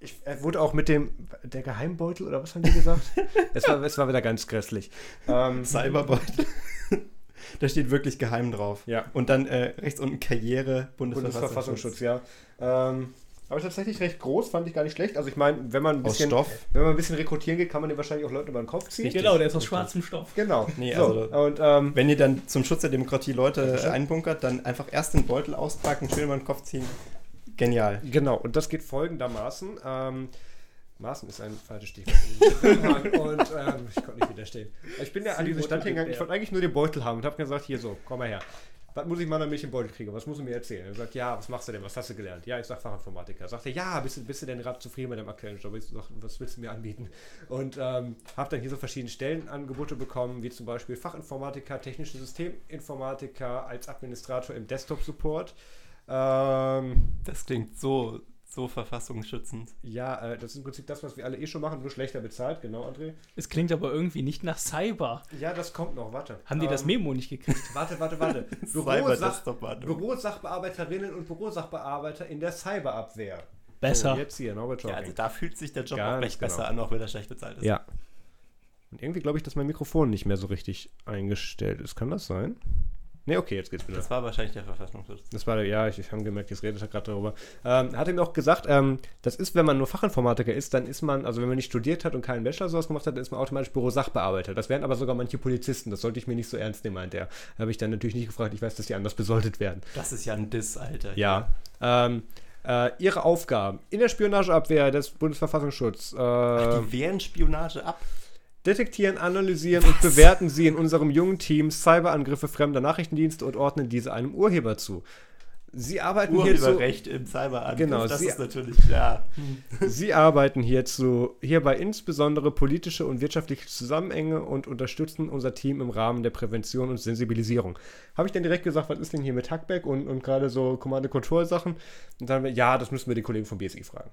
ich, er wurde auch mit dem, der Geheimbeutel oder was haben die gesagt? es, war, es war wieder ganz grässlich. Ähm, Cyberbeutel. da steht wirklich geheim drauf. Ja. Und dann äh, rechts unten Karriere, Bundesverfassungsschutz. Bundesverfassungsschutz, ja. Ähm, aber tatsächlich recht groß, fand ich gar nicht schlecht. Also ich meine, wenn man ein bisschen, wenn man ein bisschen rekrutieren geht, kann man den wahrscheinlich auch Leuten über den Kopf ziehen. Richtig. Genau, der ist aus schwarzem Stoff. Genau. Nee, so. also, und, ähm, wenn ihr dann zum Schutz der Demokratie Leute einbunkert, dann einfach erst den Beutel auspacken, schön über den Kopf ziehen. Genial. Genau, und das geht folgendermaßen. Ähm, Maßen ist ein falsches Stichwort. und ähm, ich konnte nicht widerstehen. Ich bin ja an diese Stadt hingegangen, ich wollte eigentlich nur den Beutel haben und habe gesagt, hier so, komm mal her was muss ich mal damit ich Beutel kriege? Was muss du mir erzählen? Er sagt, ja, was machst du denn? Was hast du gelernt? Ja, ich sag Fachinformatiker. Sagt er, ja, bist du, bist du denn gerade zufrieden mit deinem aktuellen Job? Ich sag, was willst du mir anbieten? Und ähm, habe dann hier so verschiedene Stellenangebote bekommen, wie zum Beispiel Fachinformatiker, technische Systeminformatiker als Administrator im Desktop-Support. Ähm, das klingt so so verfassungsschützend. Ja, äh, das ist im Prinzip das, was wir alle eh schon machen, nur schlechter bezahlt, genau, André. Es klingt aber irgendwie nicht nach Cyber. Ja, das kommt noch, warte. Haben die das ähm, Memo nicht gekriegt? Warte, warte, warte. Bürosach Bürosachbearbeiterinnen und Bürosachbearbeiter in der Cyberabwehr. Besser. So, jetzt hier, Norbert Ja, also da fühlt sich der Job Ganz auch recht genau. besser an, auch wenn er schlecht bezahlt ist. Ja. Und irgendwie glaube ich, dass mein Mikrofon nicht mehr so richtig eingestellt ist. Kann das sein? Ne, okay, jetzt geht's wieder. Das war wahrscheinlich der Verfassungsschutz. Das war, ja, ich, ich habe gemerkt, jetzt redet er gerade darüber. Ähm, hat ihm auch gesagt, ähm, das ist, wenn man nur Fachinformatiker ist, dann ist man, also wenn man nicht studiert hat und keinen Bachelor sowas gemacht hat, dann ist man automatisch Büro-Sachbearbeiter. Das wären aber sogar manche Polizisten. Das sollte ich mir nicht so ernst nehmen, meint er. Habe ich dann natürlich nicht gefragt. Ich weiß, dass die anders besoldet werden. Das ist ja ein Diss, Alter. Ja. Ähm, äh, ihre Aufgaben in der Spionageabwehr des Bundesverfassungsschutzes. Äh, Ach, die wehren Spionage ab. Detektieren, analysieren Was? und bewerten sie in unserem jungen Team Cyberangriffe fremder Nachrichtendienste und ordnen diese einem Urheber zu. Sie arbeiten Urheberrecht hierzu, im Cyberangriff, genau, das sie, ist natürlich klar. Sie arbeiten hierzu, hierbei insbesondere politische und wirtschaftliche Zusammenhänge und unterstützen unser Team im Rahmen der Prävention und Sensibilisierung. Habe ich dann direkt gesagt, was ist denn hier mit Hackback und, und gerade so Command-Control-Sachen? Und dann, ja, das müssen wir die Kollegen vom BSI fragen.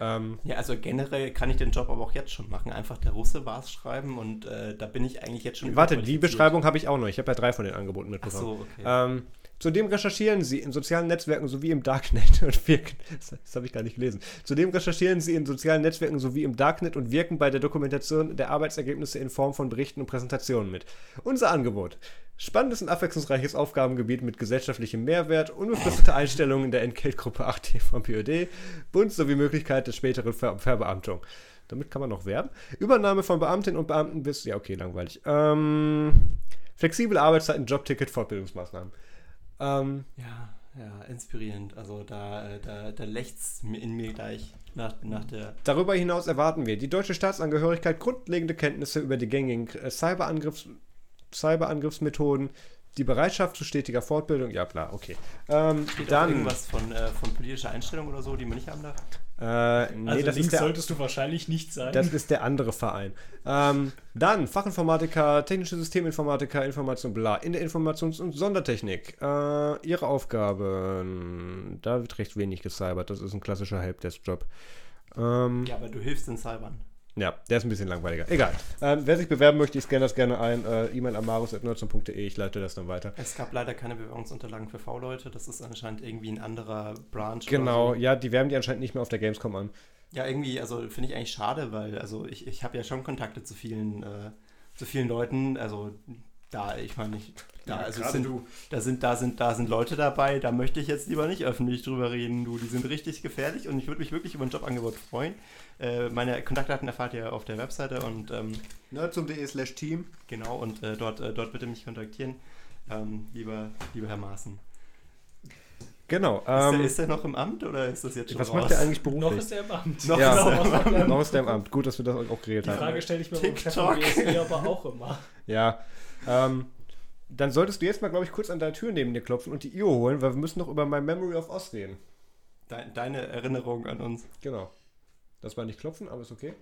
Ähm, ja, also generell kann ich den Job aber auch jetzt schon machen. Einfach der Russe war es schreiben und äh, da bin ich eigentlich jetzt schon. Warte, die Beschreibung habe ich auch noch. Ich habe ja drei von den Angeboten mitbekommen. Ach so, okay. Ähm, Zudem recherchieren sie in sozialen Netzwerken sowie im Darknet und wirken. Das, das habe ich gar nicht gelesen. Zudem recherchieren sie in sozialen Netzwerken sowie im Darknet und wirken bei der Dokumentation der Arbeitsergebnisse in Form von Berichten und Präsentationen mit. Unser Angebot. Spannendes und abwechslungsreiches Aufgabengebiet mit gesellschaftlichem Mehrwert, unbefristete Einstellungen in der Entgeltgruppe 8 vom PÖD, Bund sowie Möglichkeit der späteren Ver Verbeamtung. Damit kann man noch werben. Übernahme von Beamtinnen und Beamten bis. Ja, okay, langweilig. Ähm, flexible Arbeitszeiten, Jobticket, Fortbildungsmaßnahmen. Ähm, ja, ja, inspirierend. Also da, äh, da, da lächzt in mir gleich nach, nach der. Darüber hinaus erwarten wir die deutsche Staatsangehörigkeit, grundlegende Kenntnisse über die gängigen äh, Cyberangriffs, Cyberangriffsmethoden, die Bereitschaft zu stetiger Fortbildung, ja klar, okay. Ähm, Steht dann irgendwas von, äh, von politischer Einstellung oder so, die man nicht haben darf? Äh, nee, also das links der, solltest du wahrscheinlich nicht sein. Das ist der andere Verein. Ähm, dann Fachinformatiker, technische Systeminformatiker, Information, bla. In der Informations- und Sondertechnik. Äh, ihre Aufgaben. Da wird recht wenig gecybert. Das ist ein klassischer Helpdesk-Job. Ähm, ja, aber du hilfst in Cybern. Ja, der ist ein bisschen langweiliger. Egal. Ähm, wer sich bewerben möchte, ich scanne das gerne ein. Äh, E-Mail an marus.nerdsum.de, ich leite das dann weiter. Es gab leider keine Bewerbungsunterlagen für V-Leute. Das ist anscheinend irgendwie ein anderer Branch. Genau, so. ja, die werben die anscheinend nicht mehr auf der Gamescom an. Ja, irgendwie, also finde ich eigentlich schade, weil also ich, ich habe ja schon Kontakte zu vielen, äh, zu vielen Leuten. Also da, ich meine, ich, da, ja, also sind, du. da sind, da sind, da sind Leute dabei, da möchte ich jetzt lieber nicht öffentlich drüber reden, du. Die sind richtig gefährlich und ich würde mich wirklich über ein Jobangebot freuen. Äh, meine Kontaktdaten erfahrt ihr auf der Webseite und ähm, nerdsum.de slash team. Genau, und äh, dort, äh, dort bitte mich kontaktieren, ähm, lieber, lieber Herr Maaßen. Genau. Ähm, ist, der, noch im Amt oder ist das jetzt schon Was raus? macht der eigentlich beruflich? Noch ist er im Amt. Noch, ja, ist, er im Amt. noch ist er im Amt. Gut, dass wir das auch geredet haben. Die Frage stelle ich mir beim Chef aber auch immer. Ja. Ähm, dann solltest du jetzt mal, glaube ich, kurz an deine Tür neben dir klopfen und die IO holen, weil wir müssen noch über mein Memory of Oz reden. Deine, deine Erinnerung an uns. Genau. Das war nicht klopfen, aber ist okay.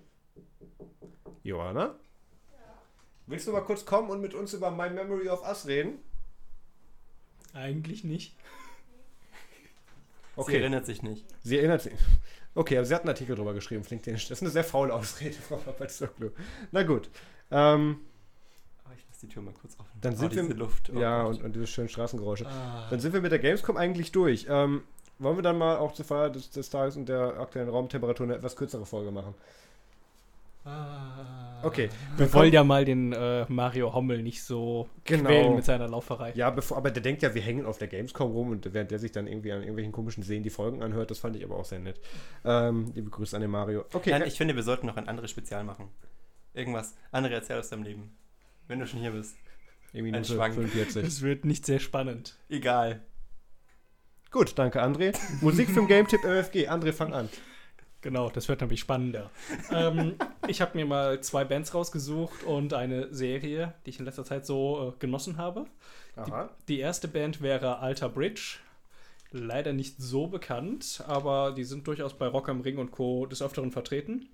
Johanna? Ja. Willst du mal kurz kommen und mit uns über My Memory of Us reden? Eigentlich nicht. Okay. Sie erinnert sich nicht. Sie erinnert sich. Okay, aber sie hat einen Artikel drüber geschrieben, LinkedIn. Das ist eine sehr faule Ausrede, Frau Papazoglou. Na gut. Ähm, die Tür mal kurz offen. Dann oh, sind wir, Luft. Oh, ja, und, und, diese schönen Straßengeräusche. Ah. Dann sind wir mit der Gamescom eigentlich durch. Ähm, wollen wir dann mal auch zur Feier des, des Tages und der aktuellen Raumtemperatur eine etwas kürzere Folge machen? Ah. Okay. Wir wollen ja mal den äh, Mario Hommel nicht so genau. quälen mit seiner Lauferei. Ja, bevor, aber der denkt ja, wir hängen auf der Gamescom rum und während der sich dann irgendwie an irgendwelchen komischen Seen die Folgen anhört, das fand ich aber auch sehr nett. Ähm, liebe Grüße an den Mario. Okay. Nein, ich finde, wir sollten noch ein anderes Spezial machen. Irgendwas. Andere erzähl aus deinem Leben. Wenn du schon hier bist. Irgendwie ein Schwank. 45. Es wird nicht sehr spannend. Egal. Gut, danke André. Musikfilm Game Tipp MFG. André, fang an. Genau, das wird nämlich spannender. ähm, ich habe mir mal zwei Bands rausgesucht und eine Serie, die ich in letzter Zeit so äh, genossen habe. Die, die, erste Band wäre Alter Bridge. Leider nicht so bekannt, aber die sind durchaus bei Rock am Ring und Co. des Öfteren vertreten.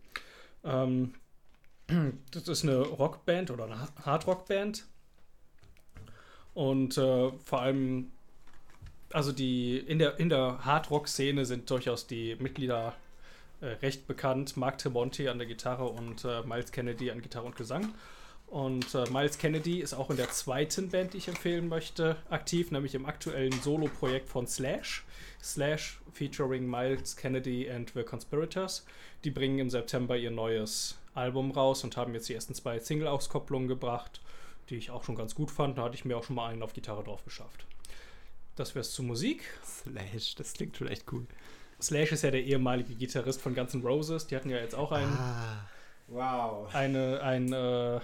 Ähm, das ist eine Rockband oder eine Hardrockband. Und äh, vor allem, also die in der, in der Hardrock-Szene sind durchaus die Mitglieder äh, recht bekannt. Mark Tremonti an der Gitarre und äh, Miles Kennedy an Gitarre und Gesang. Und äh, Miles Kennedy ist auch in der zweiten Band, die ich empfehlen möchte, aktiv, nämlich im aktuellen Solo-Projekt von Slash. Slash featuring Miles Kennedy and the Conspirators. Die bringen im September ihr neues Album raus und haben jetzt die ersten zwei Single-Auskopplungen gebracht die ich auch schon ganz gut fand. Da hatte ich mir auch schon mal einen auf Gitarre drauf geschafft. Das wäre es zur Musik. Slash, das klingt schon echt cool. Slash ist ja der ehemalige Gitarrist von Guns N' Roses. Die hatten ja jetzt auch einen. Ah, Wow. Eine, ein, äh,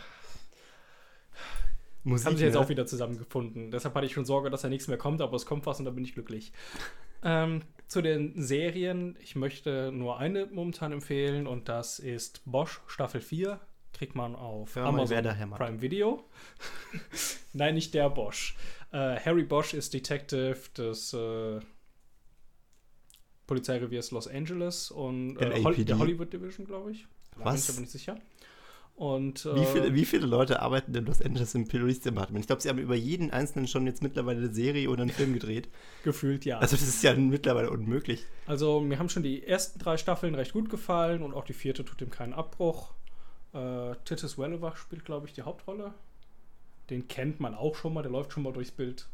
Musik, haben sie jetzt ne? auch wieder zusammengefunden. Deshalb hatte ich schon Sorge, dass da nichts mehr kommt, aber es kommt was und da bin ich glücklich. ähm, zu den Serien, ich möchte nur eine momentan empfehlen und das ist Bosch Staffel 4. Kriegt man auf Hör Amazon. Prime Video. Nein, nicht der Bosch. Äh, Harry Bosch ist Detective des äh, Polizeireviers Los Angeles und äh, Hol der Hollywood Division, glaube ich. Da bin Was? ich aber nicht sicher. Und, Wie äh, viele, wie viele Leute arbeiten in Los Angeles im Police Department? Ich glaube, sie haben über jeden einzelnen schon jetzt mittlerweile eine Serie oder einen Film gedreht. gefühlt ja. Also das ist ja mittlerweile unmöglich. Also mir haben schon die ersten drei Staffeln recht gut gefallen und auch die vierte tut dem keinen Abbruch. Äh, Titus Wellewach spielt, glaube ich, die Hauptrolle. Den kennt man auch schon mal, der läuft schon mal durchs Bild.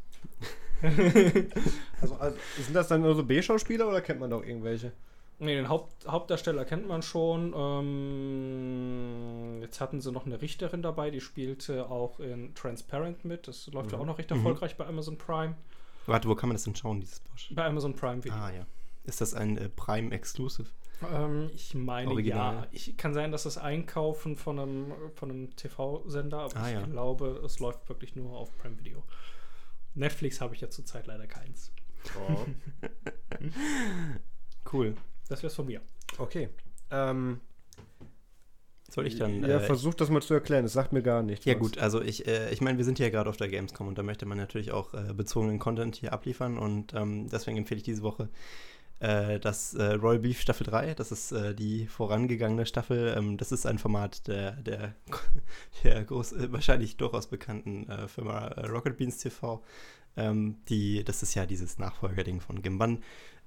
Also, also sind das dann nur so B-Schauspieler oder kennt man doch irgendwelche? Nee, den Haupt Hauptdarsteller kennt man schon. Ähm, jetzt hatten sie noch eine Richterin dabei, die spielte auch in Transparent mit. Das läuft ja auch noch recht erfolgreich bei Amazon Prime. Warte, wo kann man das denn schauen, dieses Bosch? Bei Amazon Prime Video. Ah ja. Ist das ein äh, Prime Exclusive? Ähm, ich meine Original. ja. Ich kann sein, dass das Einkaufen von einem, von einem TV-Sender, aber Ah, ich ja. glaube, es läuft wirklich nur auf Prime Video. Netflix habe ich ja zurzeit leider keins. Oh. Cool. Das wär's von mir. Okay. Ähm, Soll ich dann. ja, äh, versuch das mal zu erklären. Das sagt mir gar nichts. Ja was. gut, also ich, äh, ich meine, wir sind ja gerade auf der Gamescom und da möchte man natürlich auch äh, bezogenen Content hier abliefern und ähm, deswegen empfehle ich diese Woche äh, das äh, Royal Beef Staffel 3. Das ist äh, die vorangegangene Staffel. Ähm, das ist ein Format der, der, der groß, äh, wahrscheinlich durchaus bekannten äh, Firma äh, Rocket Beans TV. Ähm, die, das ist ja dieses Nachfolgerding von Gimban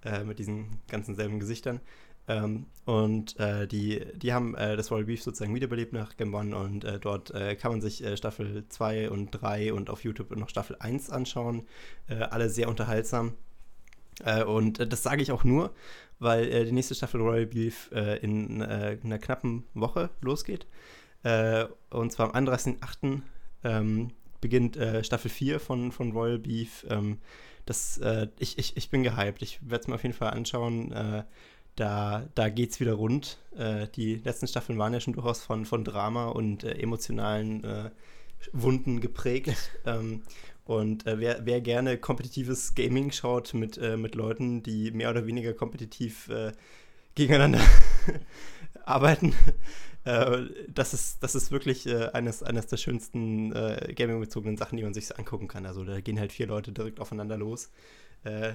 äh, mit diesen ganzen selben Gesichtern. Ähm, und äh, die, die haben äh, das Royal Beef sozusagen wiederbelebt nach Game One und äh, dort äh, kann man sich äh, Staffel 2 und 3 und auf YouTube noch Staffel 1 anschauen. Alle sehr unterhaltsam. Und das sage ich auch nur, weil die nächste Staffel Royal Beef in einer knappen Woche losgeht. Und zwar am 31.08. Ähm, beginnt Staffel 4 von, von Royal Beef. Ähm, das, äh, ich, ich, ich bin gehypt. Ich werde es mir auf jeden Fall anschauen. Äh, da, da geht es wieder rund. Äh, die letzten Staffeln waren ja schon durchaus von, von Drama und äh, emotionalen äh, Wunden geprägt. ähm, und äh, wer, wer gerne kompetitives Gaming schaut mit, äh, mit Leuten, die mehr oder weniger kompetitiv äh, gegeneinander arbeiten, äh, das, ist, das ist wirklich äh, eines, eines der schönsten äh, gaming-bezogenen Sachen, die man sich angucken kann. Also da gehen halt vier Leute direkt aufeinander los. Äh,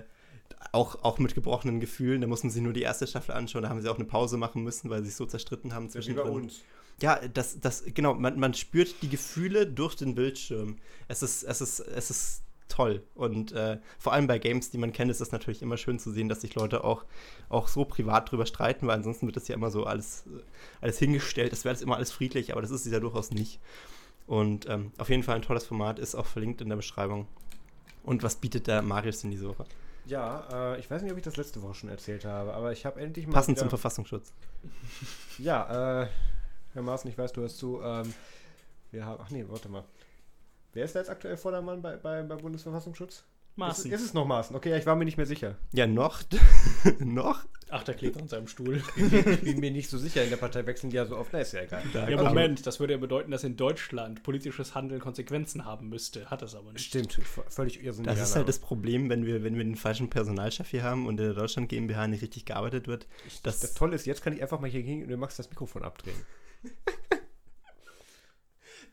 auch, auch mit gebrochenen Gefühlen. Da mussten sie nur die erste Staffel anschauen. Da haben sie auch eine Pause machen müssen, weil sie sich so zerstritten haben bei zwischendrin. uns. Ja, das, das, genau, man, man spürt die Gefühle durch den Bildschirm. Es ist, es ist, es ist toll. Und äh, vor allem bei Games, die man kennt, ist es natürlich immer schön zu sehen, dass sich Leute auch, auch so privat drüber streiten, weil ansonsten wird das ja immer so alles, äh, alles hingestellt. Es wäre das immer alles friedlich, aber das ist es ja durchaus nicht. Und ähm, auf jeden Fall ein tolles Format, ist auch verlinkt in der Beschreibung. Und was bietet der Marius in diese Woche? Ja, äh, ich weiß nicht, ob ich das letzte Woche schon erzählt habe, aber ich habe endlich mal. Passend wieder- zum Verfassungsschutz. Ja, äh, Herr Maaßen, ich weiß, du hörst zu. Ähm, wir haben. Ach nee, warte mal. Wer ist da jetzt aktuell Vordermann bei, bei, beim Bundesverfassungsschutz? Maaßen. Ist, ist es noch Maaßen? Okay, ja, ich war mir nicht mehr sicher. Ja, noch? noch? Ach, der klebt an seinem Stuhl. Ich bin mir nicht so sicher. In der Partei wechseln die ja so oft. Na, ist ja egal. Da Ja, kommt- Moment, das würde ja bedeuten, dass in Deutschland politisches Handeln Konsequenzen haben müsste. Hat es aber nicht. Stimmt, völlig irrsinnig. Das ist halt das Problem, wenn wir, wenn wir den falschen Personalchef hier haben und in der Deutschland GmbH nicht richtig gearbeitet wird. Das, das Tolle ist, jetzt kann ich einfach mal hier gehen und du machst das Mikrofon abdrehen.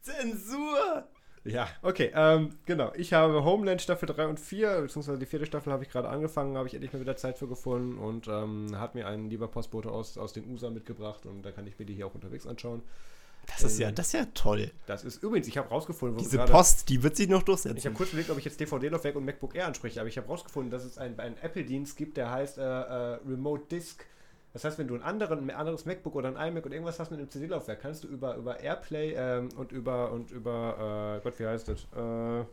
Zensur! Ja, okay, ähm, genau. Ich habe Homeland Staffel 3 und 4, beziehungsweise die vierte Staffel habe ich gerade angefangen, habe ich endlich mal wieder Zeit für gefunden und ähm, hat mir ein lieber Postbote aus, aus den USA mitgebracht und da kann ich mir die hier auch unterwegs anschauen. Das ist ja, das ist ja toll. Das ist übrigens, ich habe rausgefunden, wo Diese wir gerade- Post, die wird sich noch Ich durchsetzen. habe kurz überlegt, ob ich jetzt DVD-Laufwerk und MacBook Air anspreche, aber ich habe rausgefunden, dass es einen, einen Apple-Dienst gibt, der heißt äh, äh, Remote Disk. Das heißt, wenn du einen anderen, ein anderes MacBook oder ein iMac und irgendwas hast mit einem CD-Laufwerk, kannst du über, über Airplay ähm, und über und über äh, Gott, wie heißt das? Äh,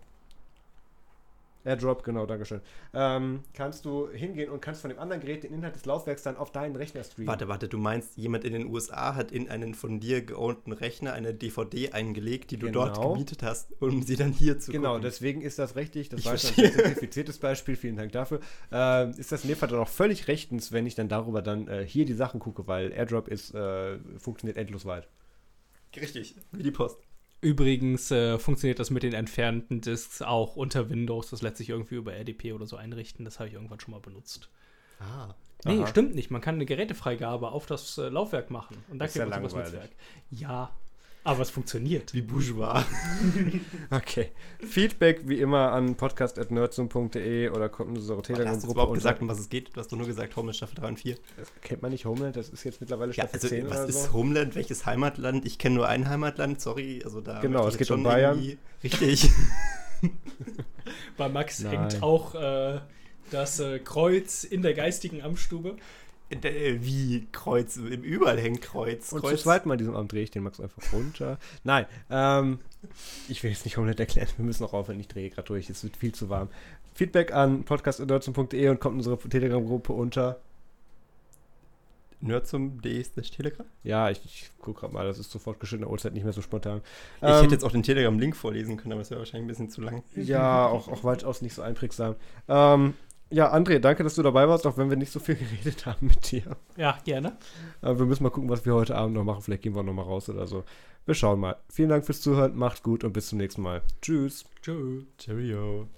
AirDrop, genau, Dankeschön. Ähm, kannst du hingehen und kannst von dem anderen Gerät den Inhalt des Laufwerks dann auf deinen Rechner streamen. Warte, warte, du meinst, jemand in den USA hat in einen von dir geownten Rechner eine DVD eingelegt, die du Genau. dort gemietet hast, um sie dann hier zu Genau, gucken. deswegen ist das richtig. Das Ich war schon ein simplifiziertes Beispiel. Vielen Dank dafür. Ähm, ist das in dem Fall dann auch völlig rechtens, wenn ich dann darüber dann äh, hier die Sachen gucke, weil AirDrop ist, äh, funktioniert endlos weit. Richtig, wie die Post. Übrigens äh, funktioniert das mit den entfernten Disks auch unter Windows. Das lässt sich irgendwie über RDP oder so einrichten. Das habe ich irgendwann schon mal benutzt. Ah. Nee, Aha. stimmt nicht. Man kann eine Gerätefreigabe auf das äh, Laufwerk machen. Und da kriegt ja man sowas langweilig. mit Ja, aber es funktioniert. Wie bourgeois. Okay. Feedback wie immer an podcast.nerdsum.de oder kommt in unsere Hast du Telegram-Gruppe. überhaupt unter- gesagt, um was es geht? Du hast doch nur gesagt, Homeland Staffel 3 und 4. Das kennt man nicht Homeland, das ist jetzt mittlerweile Ja, Staffel also 10 was oder ist so. Homeland? Welches Heimatland? Ich kenne nur ein Heimatland, sorry. Also da Genau, es geht um schon Bayern. Richtig. Bei Max Nein. hängt auch äh, das äh, Kreuz in der geistigen Amtsstube. Äh, Wie Kreuz, im überall hängt Kreuz. Und Kreuz. zweit mal an diesem Abend drehe ich den Max einfach runter. Nein, ähm, ich will jetzt nicht Homeland erklären. Wir müssen auch aufhören. Ich drehe gerade durch. Es wird viel zu warm. Feedback an podcast.nerdsum.de und kommt in unsere Telegram-Gruppe unter. Nerdsum.de Telegram. Ja, ich, ich gucke gerade mal. Das ist sofort geschnittener Uhrzeit nicht mehr so spontan. Ich Ähm, hätte jetzt auch den Telegram-Link vorlesen können, aber das wäre wahrscheinlich ein bisschen zu lang. Ja, auch, auch weitaus nicht so einprägsam. Ähm, ja, André, danke, dass du dabei warst, auch wenn wir nicht so viel geredet haben mit dir. Ja, gerne. Aber wir müssen mal gucken, was wir heute Abend noch machen. Vielleicht gehen wir noch mal raus oder so. Wir schauen mal. Vielen Dank fürs Zuhören, macht gut und bis zum nächsten Mal. Tschüss. Tschö. Cheerio.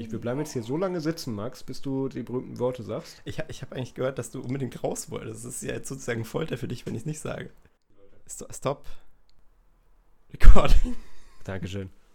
Ich, wir bleiben jetzt hier so lange sitzen, Max, bis du die berühmten Worte sagst. Ich, ich habe eigentlich gehört, dass du unbedingt raus wolltest. Das ist ja jetzt sozusagen Folter für dich, wenn ich es nicht sage. Sto- Stop. Recording. Dankeschön.